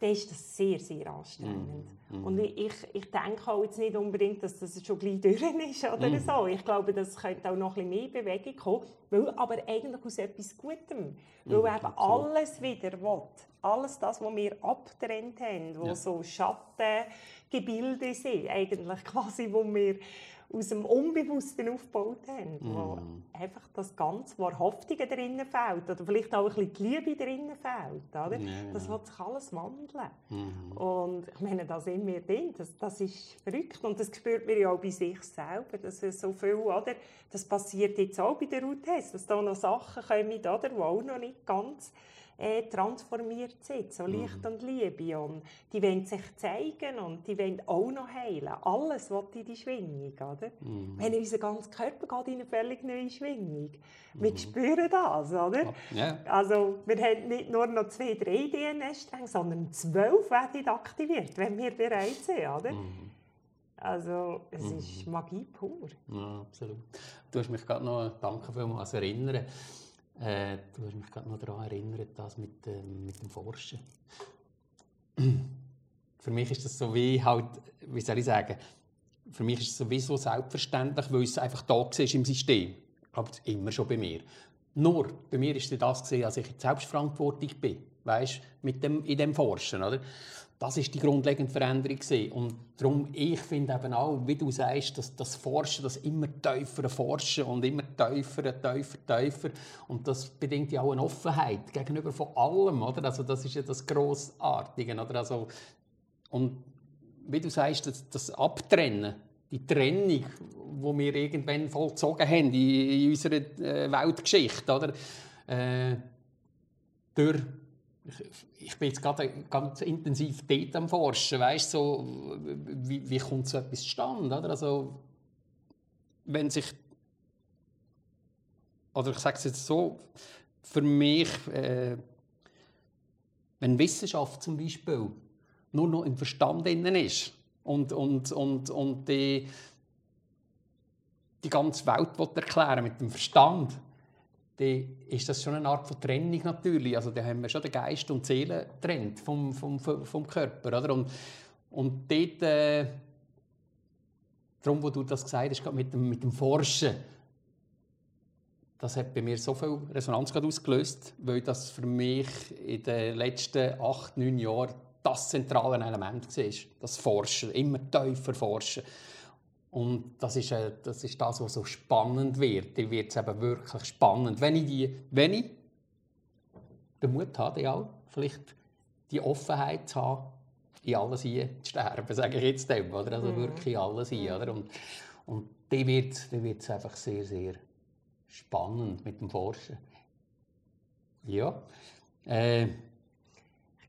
Speaker 2: dann ist das sehr, sehr anstrengend. Mm, Und ich, ich denke auch jetzt nicht unbedingt, dass das schon gleich durch ist oder mm. so. Ich glaube, das könnte auch noch ein bisschen mehr Bewegung kommen, weil aber eigentlich aus etwas Gutem. Weil mm, eben alles wieder will. Alles das, was wir abgetrennt haben, wo ja. so Schattengebilde sind, eigentlich quasi, wo wir aus dem Unbewussten aufgebaut haben, mm. wo einfach das ganz Wahrhaftige drinnen fehlt oder vielleicht auch ein bisschen die Liebe drinnen fehlt, oder? Yeah. Das wird sich alles wandeln. Mm. Und ich meine, da sind wir drin, das, das ist verrückt und das spürt man ja auch bei sich selber, dass so viel, oder? Das passiert jetzt auch bei der Ruth dass da noch Sachen kommen, oder, die auch noch nicht ganz äh, transformiert sind, so Licht mhm. und Liebe. Und die wollen sich zeigen und die wollen auch noch heilen. Alles will in die Schwingung, oder? Mhm. Wenn unser ganzer Körper geht in eine völlig neue Schwingung. Wir mhm. spüren das, oder? Ja. Also wir haben nicht nur noch zwei, drei DNS-Stränge, sondern zwölf werden aktiviert, wenn wir bereit sind, oder? Mhm. Also es mhm. ist Magie pur.
Speaker 1: Ja, absolut. Du hast mich gerade noch, danke vielmals, erinnern. Äh, du hast mich gerade noch daran erinnert, das mit, äh, mit dem Forschen. für mich ist das so wie halt, wie soll ich sagen, für mich ist es sowieso selbstverständlich, weil es einfach da war im System. Ich immer schon bei mir. Nur, bei mir ist das gesehen, als ich in Selbstverantwortung bin, weißt, mit dem, in dem Forschen, oder? Das ist die grundlegende Veränderung. Und darum, ich finde eben auch, wie du sagst, dass das Forschen, das immer tiefer Forschen und immer tiefer, tiefer, tiefer. Und das bedingt ja auch eine Offenheit gegenüber von allem, oder? Also das ist ja das Grossartige, oder? Also, und wie du sagst, das, das Abtrennen, die Trennung, die wir irgendwann vollzogen haben in, in unserer äh, Weltgeschichte, oder? Äh, durch ich bin jetzt gerade ganz intensiv dort am Forschen, weißt so, wie, wie kommt so etwas zustande, oder? Also, wenn sich, oder ich sage es jetzt so, für mich, äh, wenn Wissenschaft zum Beispiel nur noch im Verstand innen ist und, und, und, und die, die ganze Welt erklären mit dem Verstand, dann ist das schon eine Art von Trennung natürlich. Also da haben wir schon den Geist und die Seele getrennt vom, vom, vom Körper. Oder? Und, und dort, äh, darum, wo du das gesagt hast, mit dem, mit dem Forschen, das hat bei mir so viel Resonanz ausgelöst, weil das für mich in den letzten acht, neun Jahren das zentrale Element war. Das Forschen, immer tiefer forschen. Und das ist, äh, das ist das, was so spannend wird. Die wird es eben wirklich spannend. Wenn ich, die, wenn ich den Mut habe, ja, vielleicht die Offenheit zu haben, in alles hier zu sterben, sage ich jetzt dem, oder? Also mhm. wirklich alles hier, oder? Und, und die wird es einfach sehr, sehr spannend mit dem Forschen. Ja. Äh,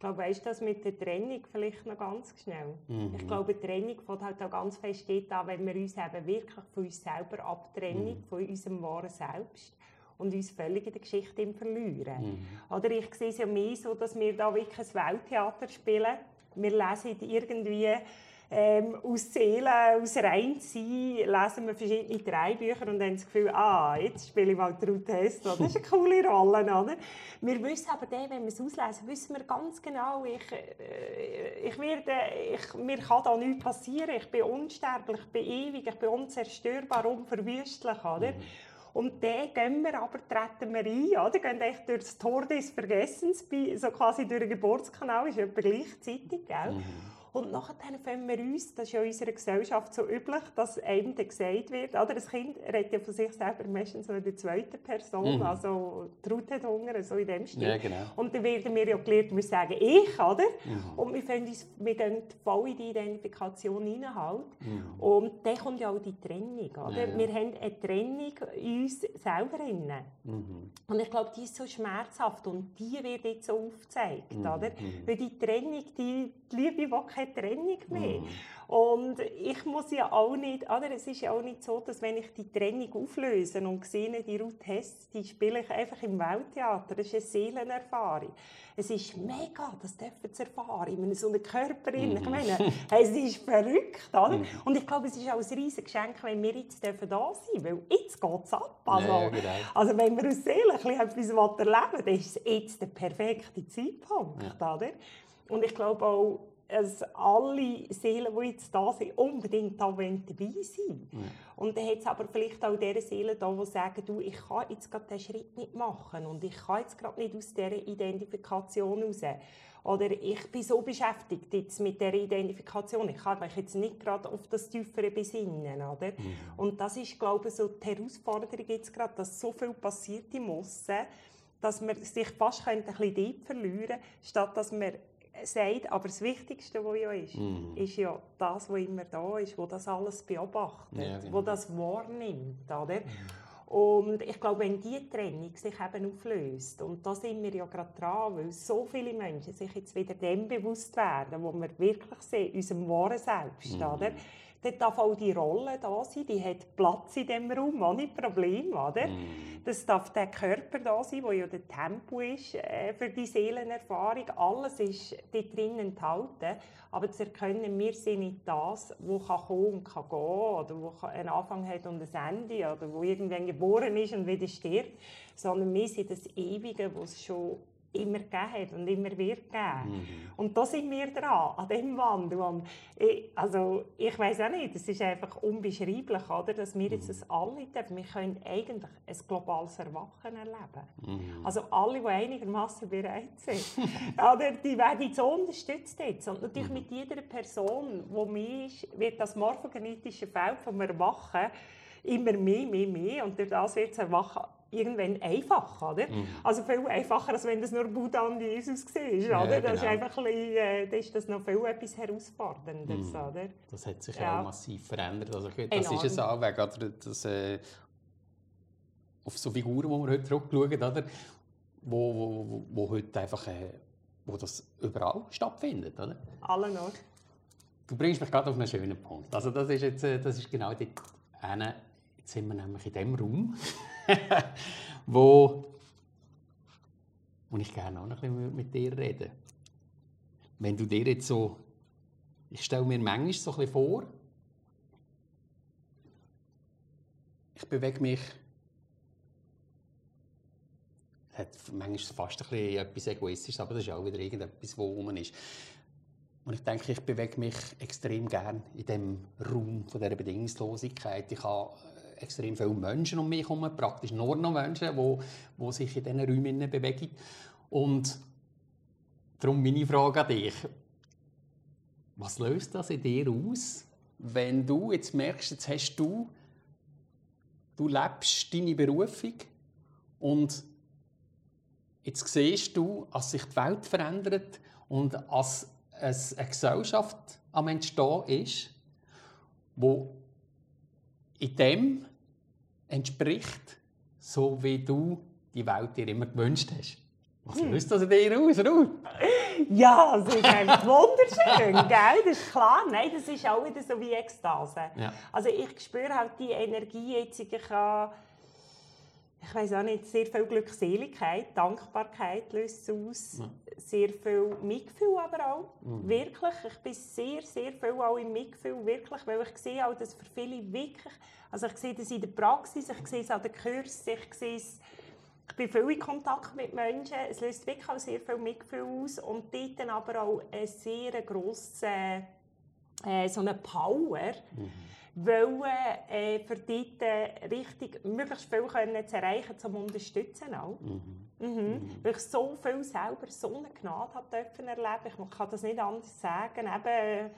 Speaker 2: glaube, weißt das mit der Trennung vielleicht noch ganz schnell. Mhm. Ich glaube, die Trennung fängt halt auch ganz fest an, wenn wir uns eben wirklich von uns selber abtrennen, mhm. von unserem wahren Selbst. und uns völlig in der Geschichte verlieren. Mhm. Oder ich sehe es ja mehr so, dass wir da wirklich ein Welttheater spielen. Wir lesen irgendwie ähm, aus Seele, aus Reinsein, lesen wir verschiedene Drehbücher und haben das Gefühl, ah, jetzt spiele ich mal Ruth Hessler. Das ist eine coole Rolle, oder? Wir wissen aber dann, wenn wir es auslesen, wissen wir ganz genau, ich, äh, ich werde, ich, mir kann da nichts passieren, ich bin unsterblich, ich bin ewig, ich bin unzerstörbar, unverwüstlich, oder? Mhm. Und dann gehen wir aber, treten wir ein, oder? gehen echt durch das Tor des Vergessens, so quasi durch den Geburtskanal, ist etwa gleichzeitig, gell? Mhm. Und nachher fangen wir uns, das ist ja in unserer Gesellschaft so üblich, dass einem gesagt wird, oder das Kind redet ja von sich selber meistens so in der zweiten Person, mhm. also Ruth hat Hunger, so in dem Stil. Ja, genau. Und dann werden wir ja gelehrt, wir sagen «ich», oder? Mhm. Und wir, uns, wir gehen voll in die Identifikation hinein halt. Mhm. Und dann kommt ja auch die Trennung, oder? Ja, ja. Wir haben eine Trennung in uns selber innen. Mhm. Und ich glaube, die ist so schmerzhaft und die wird jetzt so aufgezeigt, mhm. oder? Mhm. Weil die Trennung, die, die Liebe, die keine Trennung mehr. Mm. Und ich muss ja auch nicht, oder? es ist ja auch nicht so, dass wenn ich die Trennung auflöse und sehe, die Ruth Hess, die spiele ich einfach im Welttheater, das ist eine Seelenerfahrung. Es ist mega, das dürfen zu erfahren, in so einem Körper. Mm. Ich meine, es ist verrückt, oder? Mm. Und ich glaube, es ist auch ein riesiges Geschenk, wenn wir jetzt da sein dürfen, weil jetzt geht es ab. Also, ja, genau. also wenn wir aus Seele etwas erleben, dann ist es jetzt der perfekte Zeitpunkt, ja. oder? Und ich glaube auch, dass alle Seelen, die jetzt da sind, unbedingt da dabei sein ja. Und dann hat es aber vielleicht auch diese Seelen da, die sagen, du, ich kann jetzt gerade diesen Schritt nicht machen und ich kann jetzt gerade nicht aus dieser Identifikation raus. Oder ich bin so beschäftigt jetzt mit der Identifikation, ich kann mich jetzt nicht gerade auf das Tiefere besinnen. Oder? Mhm. Und das ist, glaube ich, so die Herausforderung jetzt gerade, dass so viel passiert im Aussen, dass man sich fast ein bisschen dort verlieren könnte, statt dass man sagt, aber das Wichtigste, was ja ist, mm. ist ja das, was immer da ist, wo das alles beobachtet, ja, genau. wo das wahrnimmt, oder? Und ich glaube, wenn diese Trennung sich eben auflöst, und da sind wir ja gerade dran, weil so viele Menschen sich jetzt wieder dem bewusst werden, wo wir wirklich sehen, unserem wahren Selbst, mm. oder? Dann darf auch die Rolle da sein, die hat Platz in diesem Raum, ohne Problem, oder? Mm. Das darf der Körper da sein, der ja der Tempo ist äh, für die Seelenerfahrung. Alles ist dort drin enthalten. Aber zu erkennen, wir sind nicht das, was kann kommen und kann gehen, oder wo einen Anfang hat und ein Ende, oder wo irgendwann geboren ist und wieder stirbt, sondern wir sind das Ewige, was schon immer gegeben hat und immer wird geben. Mhm. Und da sind wir dran, an diesem Wandel. Und ich, also, ich weiß auch nicht, es ist einfach unbeschreiblich, oder, dass wir jetzt mhm. das alle dürfen. Wir können eigentlich ein globales Erwachen erleben. Mhm. Also alle, die einigermaßen bereit sind, oder, die werden jetzt unterstützt jetzt. Und natürlich mhm. mit jeder Person, die mir ist, wird das morphogenetische Feld vom Erwachen immer mehr, mehr, mehr. Und durch das wird das Erwachen irgendwann einfach, oder? Mhm. Also viel einfacher, als wenn das nur Buddha und Jesus war, oder? Ja, das ist genau. einfach ein bisschen, äh, das ist das noch viel etwas herausforderndes, mhm. oder?
Speaker 1: Das hat sich ja. auch massiv verändert. Also, das Enorm. ist ein Anweg, oder? Das, äh, auf so Figuren, die wir heute zurückschauen, oder? Wo, wo, wo, wo heute einfach, äh, wo das überall stattfindet, oder?
Speaker 2: Alle noch.
Speaker 1: Du bringst mich gerade auf einen schönen Punkt. Also das ist jetzt, äh, das ist genau die, eine, jetzt sind wir nämlich in dem Raum, wo, wo ich gerne auch noch ein bisschen mit dir reden Wenn du dir jetzt so, ich stelle mir manchmal so ein bisschen vor, ich bewege mich, hat manchmal fast ein bisschen etwas Egoistisches, aber das ist auch wieder irgendetwas, wo rum ist. Und ich denke, ich bewege mich extrem gern in dem Raum von dieser Bedingungslosigkeit. Ich habe extrem viele Menschen um mich herum, praktisch nur noch Menschen, die, die sich in diesen Räumen bewegen. Und darum meine Frage an dich. Was löst das in dir aus, wenn du jetzt merkst, jetzt hast du, du lebst deine Berufung und jetzt siehst du, dass sich die Welt verändert und als eine Gesellschaft am Entstehen ist, wo in dem entspricht, so wie du die Welt dir immer gewünscht hast. Was hm. löst das in dir aus, Ruth?
Speaker 2: Ja, es ist einfach wunderschön, gell? Das ist klar. Nein, das ist auch wieder so wie Ekstase. Ja. Also ich spüre halt die Energie jetzt, ich kann ich weiß auch nicht, sehr viel Glückseligkeit, Dankbarkeit löst es aus, ja. sehr viel Mitgefühl aber auch, mhm. wirklich. Ich bin sehr, sehr viel auch im Mitgefühl, wirklich, weil ich sehe auch, dass für viele wirklich, also ich sehe das in der Praxis, ich sehe es an den Kursen, ich sehe es, ich bin viel in Kontakt mit Menschen, es löst wirklich auch sehr viel Mitgefühl aus und dort dann aber auch eine sehr grosse, äh, so eine Power, mhm wollen, äh, für dort äh, richtig möglichst viel können zu erreichen, zum unterstützen auch. Mhm. Mhm. Mhm. Weil ich so viel selber, so eine Gnade habe dürfen erleben. Ich kann das nicht anders sagen. Eben,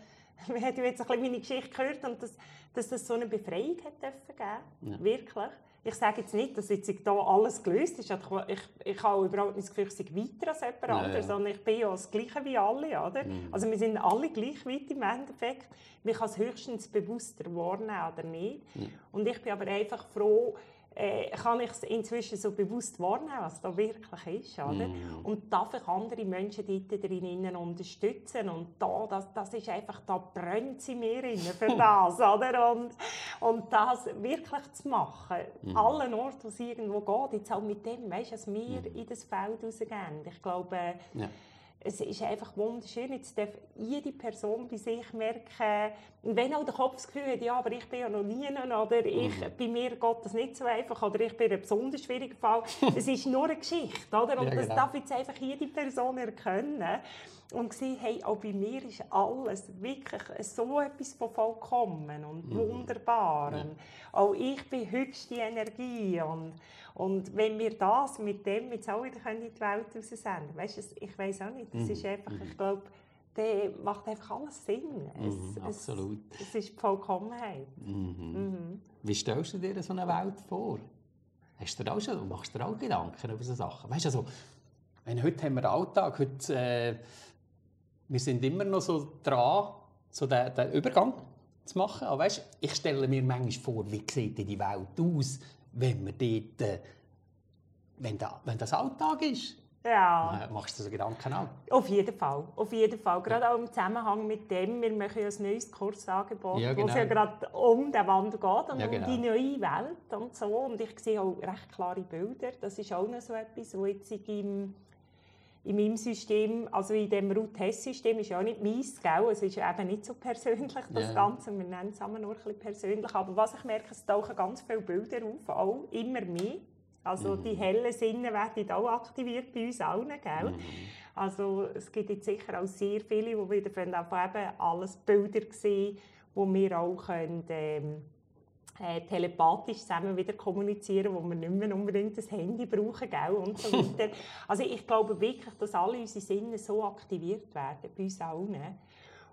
Speaker 2: wir haben jetzt ein bisschen meine Geschichte gehört und das, dass das so eine Befreiung hat dürfen geben. Ja. Wirklich ich sage jetzt nicht, dass jetzt hier alles gelöst ist. Ich, ich habe überhaupt nicht das Gefühl, ich sei weiter als jemand ja, anderes, sondern ich bin ja das Gleiche wie alle. Oder? Mhm. Also wir sind alle gleich weit im Endeffekt. Man kann es höchstens bewusster wahrnehmen oder nicht. Mhm. Und ich bin aber einfach froh, äh, kann ich es inzwischen so bewusst wahrnehmen, was da wirklich ist. Oder? Mm. Und darf ich andere Menschen dort drinnen unterstützen. Und da, das, das ist einfach, da brennt sie mir für das. oder? Und, und das wirklich zu machen, mm. allen Orten, wo es irgendwo geht, jetzt auch mit dem, weißt, dass wir mm. in das Feld rausgehen. Ich glaube, ja es ist einfach wunderschön. Jetzt darf jede Person bei sich merken, wenn auch der Kopf das Gefühl hat, ja, aber ich bin ja noch nie, oder ich, mhm. bei mir geht das nicht so einfach, oder ich bin ein besonders schwieriger Fall. Es ist nur eine Geschichte, oder? Und ja, das genau. darf jetzt einfach jede Person erkennen und gesehen, hey, auch bei mir ist alles wirklich so etwas von vollkommen und mhm. wunderbar. Ja. auch ich bin höchste Energie und und wenn wir das mit dem jetzt auch wieder in die Welt raussenden weißt du, ich weiß auch nicht, das mhm. ist einfach, ich glaube, der macht einfach alles Sinn. Es,
Speaker 1: mhm, absolut.
Speaker 2: Es, es, ist die Vollkommenheit.
Speaker 1: Mhm. Mhm. Wie stellst du dir so eine Welt vor? Hast du auch schon, machst du dir auch Gedanken über so Sachen? Weißt du, also, wenn, heute haben wir den Alltag, heute, äh, wir sind immer noch so dran, so den, den Übergang zu machen. Aber weißt, ich stelle mir manchmal vor, wie sieht die Welt aus, wenn man dort, äh, wenn, da, wenn das Alltag ist.
Speaker 2: Ja.
Speaker 1: Machst du so Gedanken auch?
Speaker 2: Auf jeden Fall. Auf jeden Fall. Gerade auch im Zusammenhang mit dem, wir machen ja ein neues Kursangebot, ja, genau. wo es ja gerade um den Wandel geht und ja, genau. um die neue Welt und so. Und ich sehe auch recht klare Bilder. Das ist auch noch so etwas, wo jetzt im in meinem System, also in dem Root-Test-System ist ja auch nicht meins, gell? es ist eben nicht so persönlich, das yeah. Ganze, wir nennen es nur ein bisschen persönlich, aber was ich merke, es tauchen ganz viele Bilder auf, auch immer mehr. Also mhm. die hellen Sinne werden auch aktiviert bei uns allen, gell? Mhm. Also es gibt jetzt sicher auch sehr viele, die wieder eben alles Bilder sehen, wo wir auch können, ähm, äh, telepathisch zusammen wieder kommunizieren, wo wir nicht mehr unbedingt das Handy brauchen gell, und so weiter. also ich glaube wirklich, dass alle unsere Sinne so aktiviert werden, bei uns allen.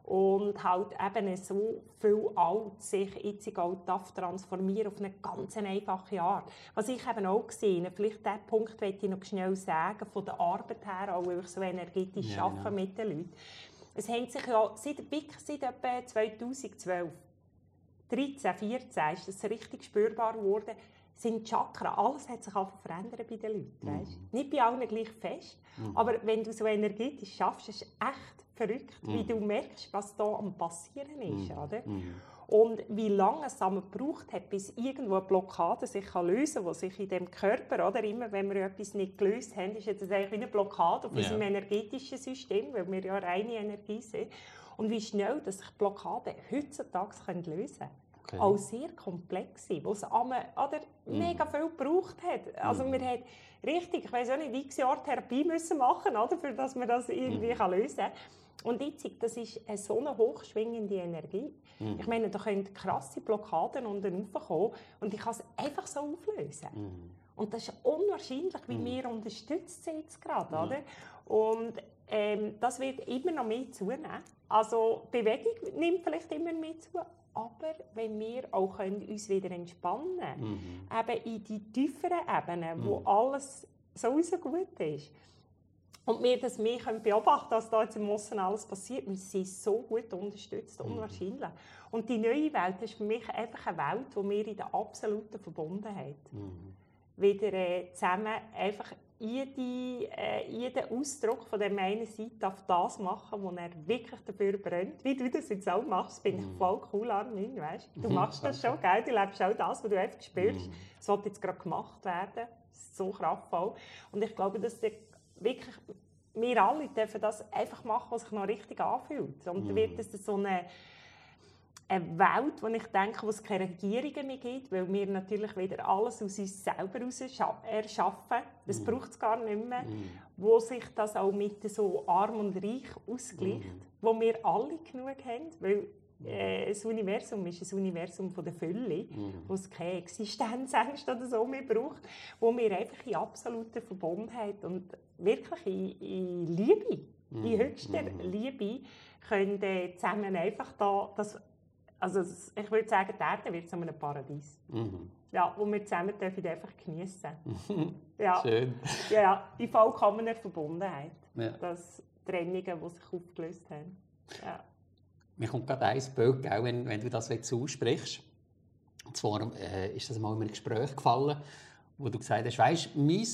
Speaker 2: Und halt eben so viel alt sich jetzt auch darf transformieren auf eine ganz einfache Art. Was ich eben auch gesehen vielleicht diesen Punkt möchte ich noch schnell sagen, von der Arbeit her, auch weil ich so energetisch ja, arbeite genau. mit den Leuten. Es hängt sich ja seit, seit etwa 2012 13, 14 ist das richtig spürbar geworden, sind Chakren, alles hat sich auch verändert bei den Leuten. Mhm. Nicht bei allen gleich fest, mhm. aber wenn du so energetisch schaffst, ist es echt verrückt, mhm. wie du merkst, was da am passieren ist. Mhm. Oder? Mhm. Und wie lange es dann gebraucht hat, bis irgendwo eine Blockade sich kann lösen kann, die sich in dem Körper, oder immer wenn wir etwas nicht gelöst haben, ist das eigentlich wie eine Blockade auf ja. unserem energetischen System, weil wir ja reine Energie sind. Und wie schnell dass sich Blockaden heutzutage lösen können. Okay. Auch sehr komplexe, wo es oder, mm. mega viel gebraucht hat. Also mm. wir haben richtig, ich weiß auch nicht, x Jahre Therapie müssen machen, oder, für dass man das irgendwie kann lösen kann. Und jetzt, das ist eine so eine hochschwingende Energie. Mm. Ich meine, da können krasse Blockaden unten raufkommen und ich kann es einfach so auflösen. Mm. Und das ist unwahrscheinlich, wie mm. wir unterstützt sind jetzt gerade, oder? Und ähm, das wird immer noch mehr zunehmen. Also Bewegung nimmt vielleicht immer mehr zu, aber wenn wir auch können uns wieder entspannen mhm. eben in die tieferen Ebenen, wo mhm. alles sowieso gut ist, und wir das mehr können beobachten was da jetzt im Osten alles passiert, wir sind so gut unterstützt, mhm. unwahrscheinlich. Und die neue Welt ist für mich einfach eine Welt, wo wir in der absoluten Verbundenheit mhm. wieder äh, zusammen einfach jede, äh, jeder Ausdruck von der einen Seite darf das machen, wo er wirklich dafür brennt. Wie du das jetzt auch machst, bin ich mhm. voll cool an weißt? Du machst das schon, gell? du lebst auch das, was du einfach spürst. Es mm. wird jetzt gerade gemacht werden. so kraftvoll. Und ich glaube, dass wirklich wir alle dürfen das einfach machen, was sich noch richtig anfühlt. Und dann wird es so eine, eine Welt, wo ich denke, wo es keine Regierungen mehr gibt, weil wir natürlich wieder alles aus uns selber heraus erschaffen. Das mm. braucht es gar nicht mehr. Mm. Wo sich das auch mit so arm und reich ausgleicht, mm. wo wir alle genug haben. Weil äh, das Universum ist ein Universum von der Fülle, mhm. wo es keine Existenzängste oder so mehr braucht, wo wir einfach in absoluter Verbundenheit und wirklich in, in Liebe, mhm. in höchster mhm. Liebe, können äh, zusammen einfach da, das, also ich würde sagen, die Erde wird zu einem Paradies. Mhm. Ja, wo wir zusammen dürfen einfach geniessen. ja. Schön. Ja, in vollkommener Verbundenheit. Ja. Das Trennungen, die sich aufgelöst haben. Ja.
Speaker 1: Mir kommt gerade ein Bild, wenn, wenn du das jetzt aussprichst. Und zwar äh, ist das mal in einem Gespräch gefallen, wo du gesagt hast, weißt, mein,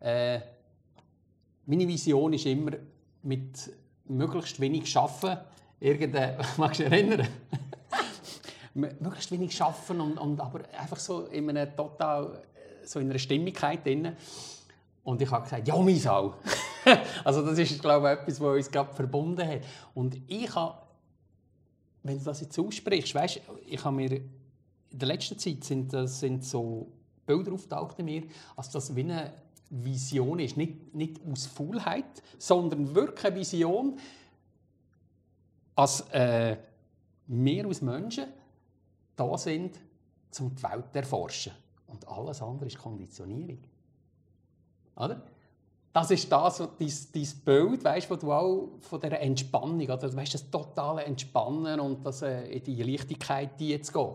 Speaker 1: äh, meine Vision ist immer, mit möglichst wenig arbeiten, irgendeine, magst du dich erinnern? Möglichst wenig arbeiten und, und aber einfach so in einer total so in einer Stimmigkeit drin. Und ich habe gesagt, ja, mein auch. also das ist, glaube ich, etwas, was uns gerade verbunden hat. Und ich habe wenn du das jetzt aussprichst, weißt, ich habe mir in der letzten Zeit sind, sind so Bilder auftaucht in mir, als das wie eine Vision ist, nicht, nicht aus Faulheit, sondern wirklich eine Vision, als äh, wir als Menschen da sind, um die Welt zu erforschen. Und alles andere ist Konditionierung. Oder? das ist das, dein, dein Bild, weißt, wo du auch von dieser Entspannung, oder weißt, das totale Entspannen und das, äh, in die Leichtigkeit die zu gehen.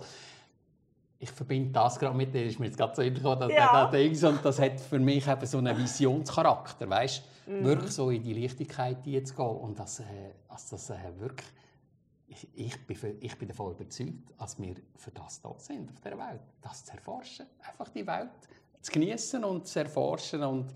Speaker 1: Ich verbinde das gerade mit dir, ist mir jetzt gerade so gekommen, ja. das, und das hat für mich eben so einen Visionscharakter, weißt, mhm. wirklich so in die Leichtigkeit die zu gehen und das, äh, also das äh, wirklich, ich, bin für, ich bin davon überzeugt, dass wir für das da sind auf der Welt, das zu erforschen, einfach die Welt zu genießen und zu erforschen und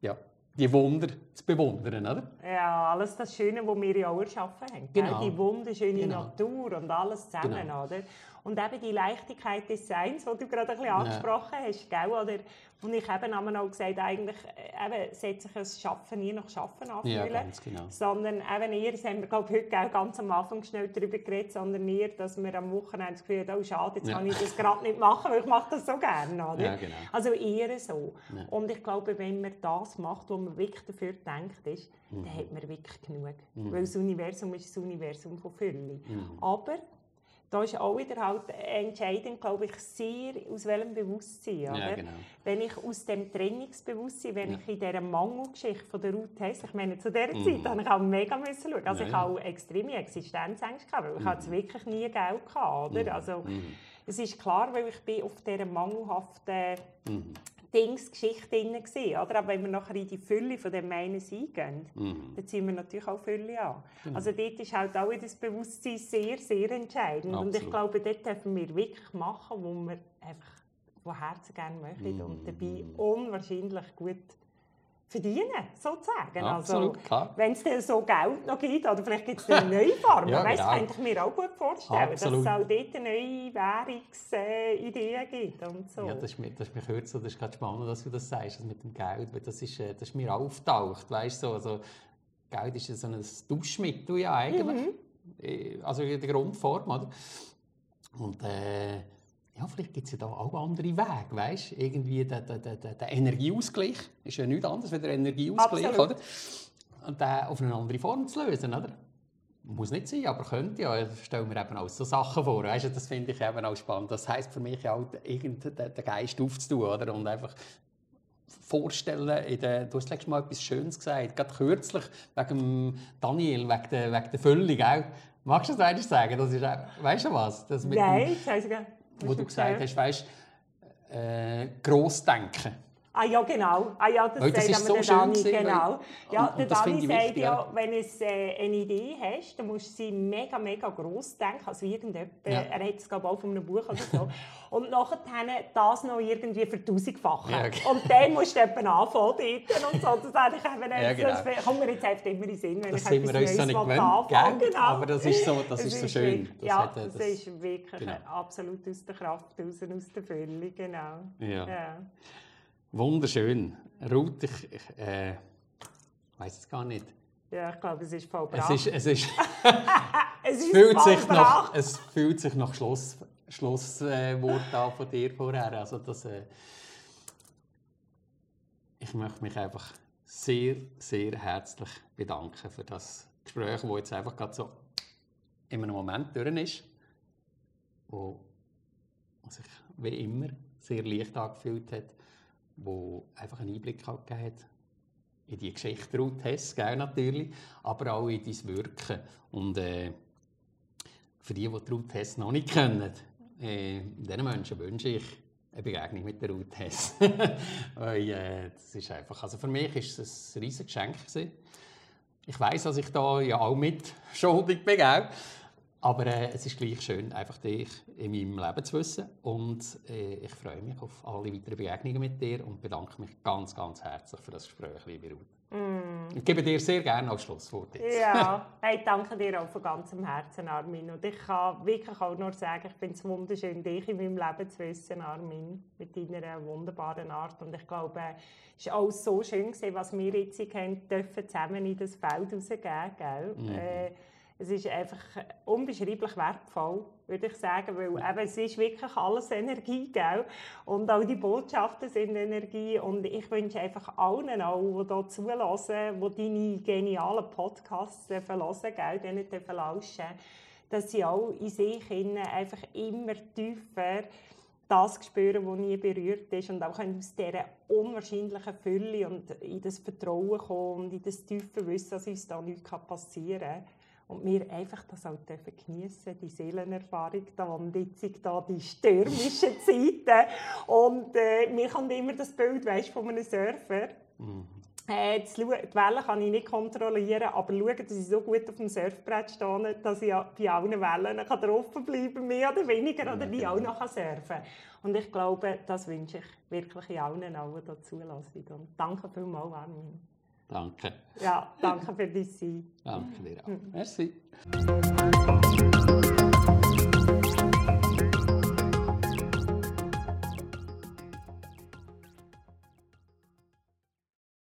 Speaker 1: ja, die Wunder zu bewundern, oder?
Speaker 2: Ja, alles das Schöne, was wir ja auch erschaffen haben. Genau. Die wunderschöne genau. Natur und alles zusammen, genau. oder? Und eben die Leichtigkeit des Seins, die du gerade ein bisschen angesprochen ja. hast, gell? Oder, und ich habe auch gesagt, eigentlich äh, eben, sollte sich das Schaffen nie noch Schaffen anfühlen. Ja, ganz genau. Sondern eben eher, das haben wir glaube heute auch ganz am Anfang schnell darüber geredet, sondern eher, dass wir am Wochenende das Gefühl haben, oh schade, jetzt ja. kann ich das gerade nicht machen, weil ich mache das so gerne. Oder? Ja, genau. Also eher so. Und ich glaube, wenn man das macht, was man wirklich dafür denkt, ist, mhm. dann hat man wirklich genug. Mhm. Weil das Universum ist das Universum von Fülle. Mhm. Aber da ist auch wieder halt entscheidend, glaube ich, sehr aus welchem Bewusstsein. Ja, genau. Wenn ich aus dem Trainingsbewusstsein, wenn ja. ich in dieser Mangelgeschichte von der Route Hess, ich meine, zu dieser mhm. Zeit habe ich auch mega müssen schauen. Also ja, ich habe extreme Existenzängste gehabt, weil ich mhm. hatte wirklich nie Geld hatte, oder? Mhm. Also, mhm. es ist klar, weil ich bin auf dieser mangelhaften mhm. Dingsgeschichte drin. Oder? Aber wenn wir nachher in die Fülle von dem Meines eingehen, mhm. dann ziehen wir natürlich auch Fülle an. Genau. Also dort ist halt auch das Bewusstsein sehr, sehr entscheidend. Absolut. Und ich glaube, dort dürfen wir wirklich machen, wo wir einfach von Herzen gerne möchten mhm. und dabei unwahrscheinlich gut verdienen, sozusagen.
Speaker 1: Absolut,
Speaker 2: also, klar. Wenn es dann so Geld noch gibt, oder vielleicht gibt es eine neue Form, ja, weißt, genau. könnte ich mir auch gut vorstellen, Absolut. dass es auch dort neue Währungsideen gibt und so.
Speaker 1: Ja, das ist mir, das ist mir so, das ist gerade spannend, dass du das sagst, das mit dem Geld, weil das ist, äh, das ist mir auftaucht, weißt du, also Geld ist so ein Duschmittel ja eigentlich, mhm. Äh, also in der Grundform, oder? Und äh, ja, vielleicht gibt es ja da auch andere Wege, weißt? Irgendwie der, der, der, der Energieausgleich ist ja nichts anderes als der Energieausgleich, Absolut. oder? Und den auf eine andere Form zu lösen, oder? Muss nicht sein, aber könnte ja. Ich stelle mir eben auch so Sachen vor, weißt du? Das finde ich eben auch spannend. Das heisst für mich auch, den Geist aufzutun, oder? Und einfach vorstellen, in der, du hast letztes Mal etwas Schönes gesagt, gerade kürzlich wegen Daniel, wegen der, wegen der Füllung, auch. Magst du das eigentlich sagen? Das ist, weißt du was? Das
Speaker 2: Nein, das heißt gar
Speaker 1: wo du gesagt hast, weißt, äh, Grossdenken.
Speaker 2: Ah ja, genau. Ah, ja, das,
Speaker 1: das ist so schön Dani,
Speaker 2: gewesen, genau. Ja, und, der und Dani sagt ja, wenn du äh, eine Idee hast, dann musst du sie mega, mega gross denken. Also irgendjemand, ja. er hat es glaube auch von einem Buch oder so. und nachher das noch irgendwie vertausendfachen. Ja, okay. Und dann musst du eben anfangen und so. Das, eigentlich eben, ja, genau. das kommt mir jetzt einfach immer in den Sinn, wenn
Speaker 1: das
Speaker 2: ich
Speaker 1: etwas Neues anfange. Genau. Aber das ist so, das, ist so schön.
Speaker 2: Das ja, hat, das, das, ist wirklich genau. absolut aus der Kraft, raus, aus der Fülle, genau.
Speaker 1: ja. Wunderschön. Ruth, ich, ich äh, weiß es gar nicht.
Speaker 2: Ja, ich glaube, es ist voll
Speaker 1: Es, ist, es, ist,
Speaker 2: es
Speaker 1: es fühlt sich nach, es fühlt sich nach Schluss, Schlusswort an von dir vorher. Also das, äh, ich möchte mich einfach sehr, sehr herzlich bedanken für das Gespräch, das jetzt einfach gerade so in einem Moment durch ist, wo, wo sich wie immer sehr leicht angefühlt hat, wo einfach einen Einblick gegeben hat in die Geschichte Ruth Hess, gell, natürlich, aber auch in dein Wirken. Und äh, für die, die Ruth Hess noch nicht kennen, äh, diesen Menschen wünsche ich eine Begegnung mit der Ruth Hess. Weil, äh, das ist einfach, also für mich ist es ein riesiges Geschenk gewesen. Ich weiß, dass ich da ja auch mit schuldig bin, gell? Aber äh, es ist gleich schön, einfach dich in meinem Leben zu wissen. Und äh, ich freue mich auf alle weiteren Begegnungen mit dir und bedanke mich ganz, ganz herzlich für das Gespräch, liebe Ruth.
Speaker 2: Mm.
Speaker 1: Ich gebe dir sehr gerne als Schlusswort jetzt.
Speaker 2: Ja, hey, danke dir auch von ganzem Herzen, Armin. Und ich kann wirklich auch nur sagen, ich finde es wunderschön, dich in meinem Leben zu wissen, Armin, mit deiner wunderbaren Art. Und ich glaube, es war auch so schön, gewesen, was wir jetzt haben, dürfen zusammen in das Feld rausgeben. Gell?
Speaker 1: Mhm.
Speaker 2: Äh, es ist einfach unbeschreiblich wertvoll, würde ich sagen, weil eben, es ist wirklich alles Energie, gell? Und auch die Botschaften sind Energie und ich wünsche einfach allen auch, die hier zulassen, die deine genialen Podcasts hören gell, denen dürfen lauschen, dass sie auch in sich innen einfach immer tiefer das spüren, was nie berührt ist und auch aus dieser unwahrscheinlichen Fülle und in das Vertrauen kommen und in das tiefe Wissen, dass uns da nichts passieren kann. Und wir einfach das auch dürfen geniessen, die Seelenerfahrung da und jetzt da die stürmischen Zeiten. Und äh, mir kommt immer das Bild weißt, von einem Surfer.
Speaker 1: Mhm.
Speaker 2: Äh, die Wellen kann ich nicht kontrollieren, aber schauen, dass ich so gut auf dem Surfbrett stehe, dass ich bei allen Wellen kann drauf bleiben mehr oder weniger, oder die auch noch surfen kann. Und ich glaube, das wünsche ich wirklich allen, die hier zulassen. Und danke vielmals, Armin.
Speaker 1: Danke.
Speaker 2: Ja, danke für dein Sein.
Speaker 1: Danke dir auch. Merci.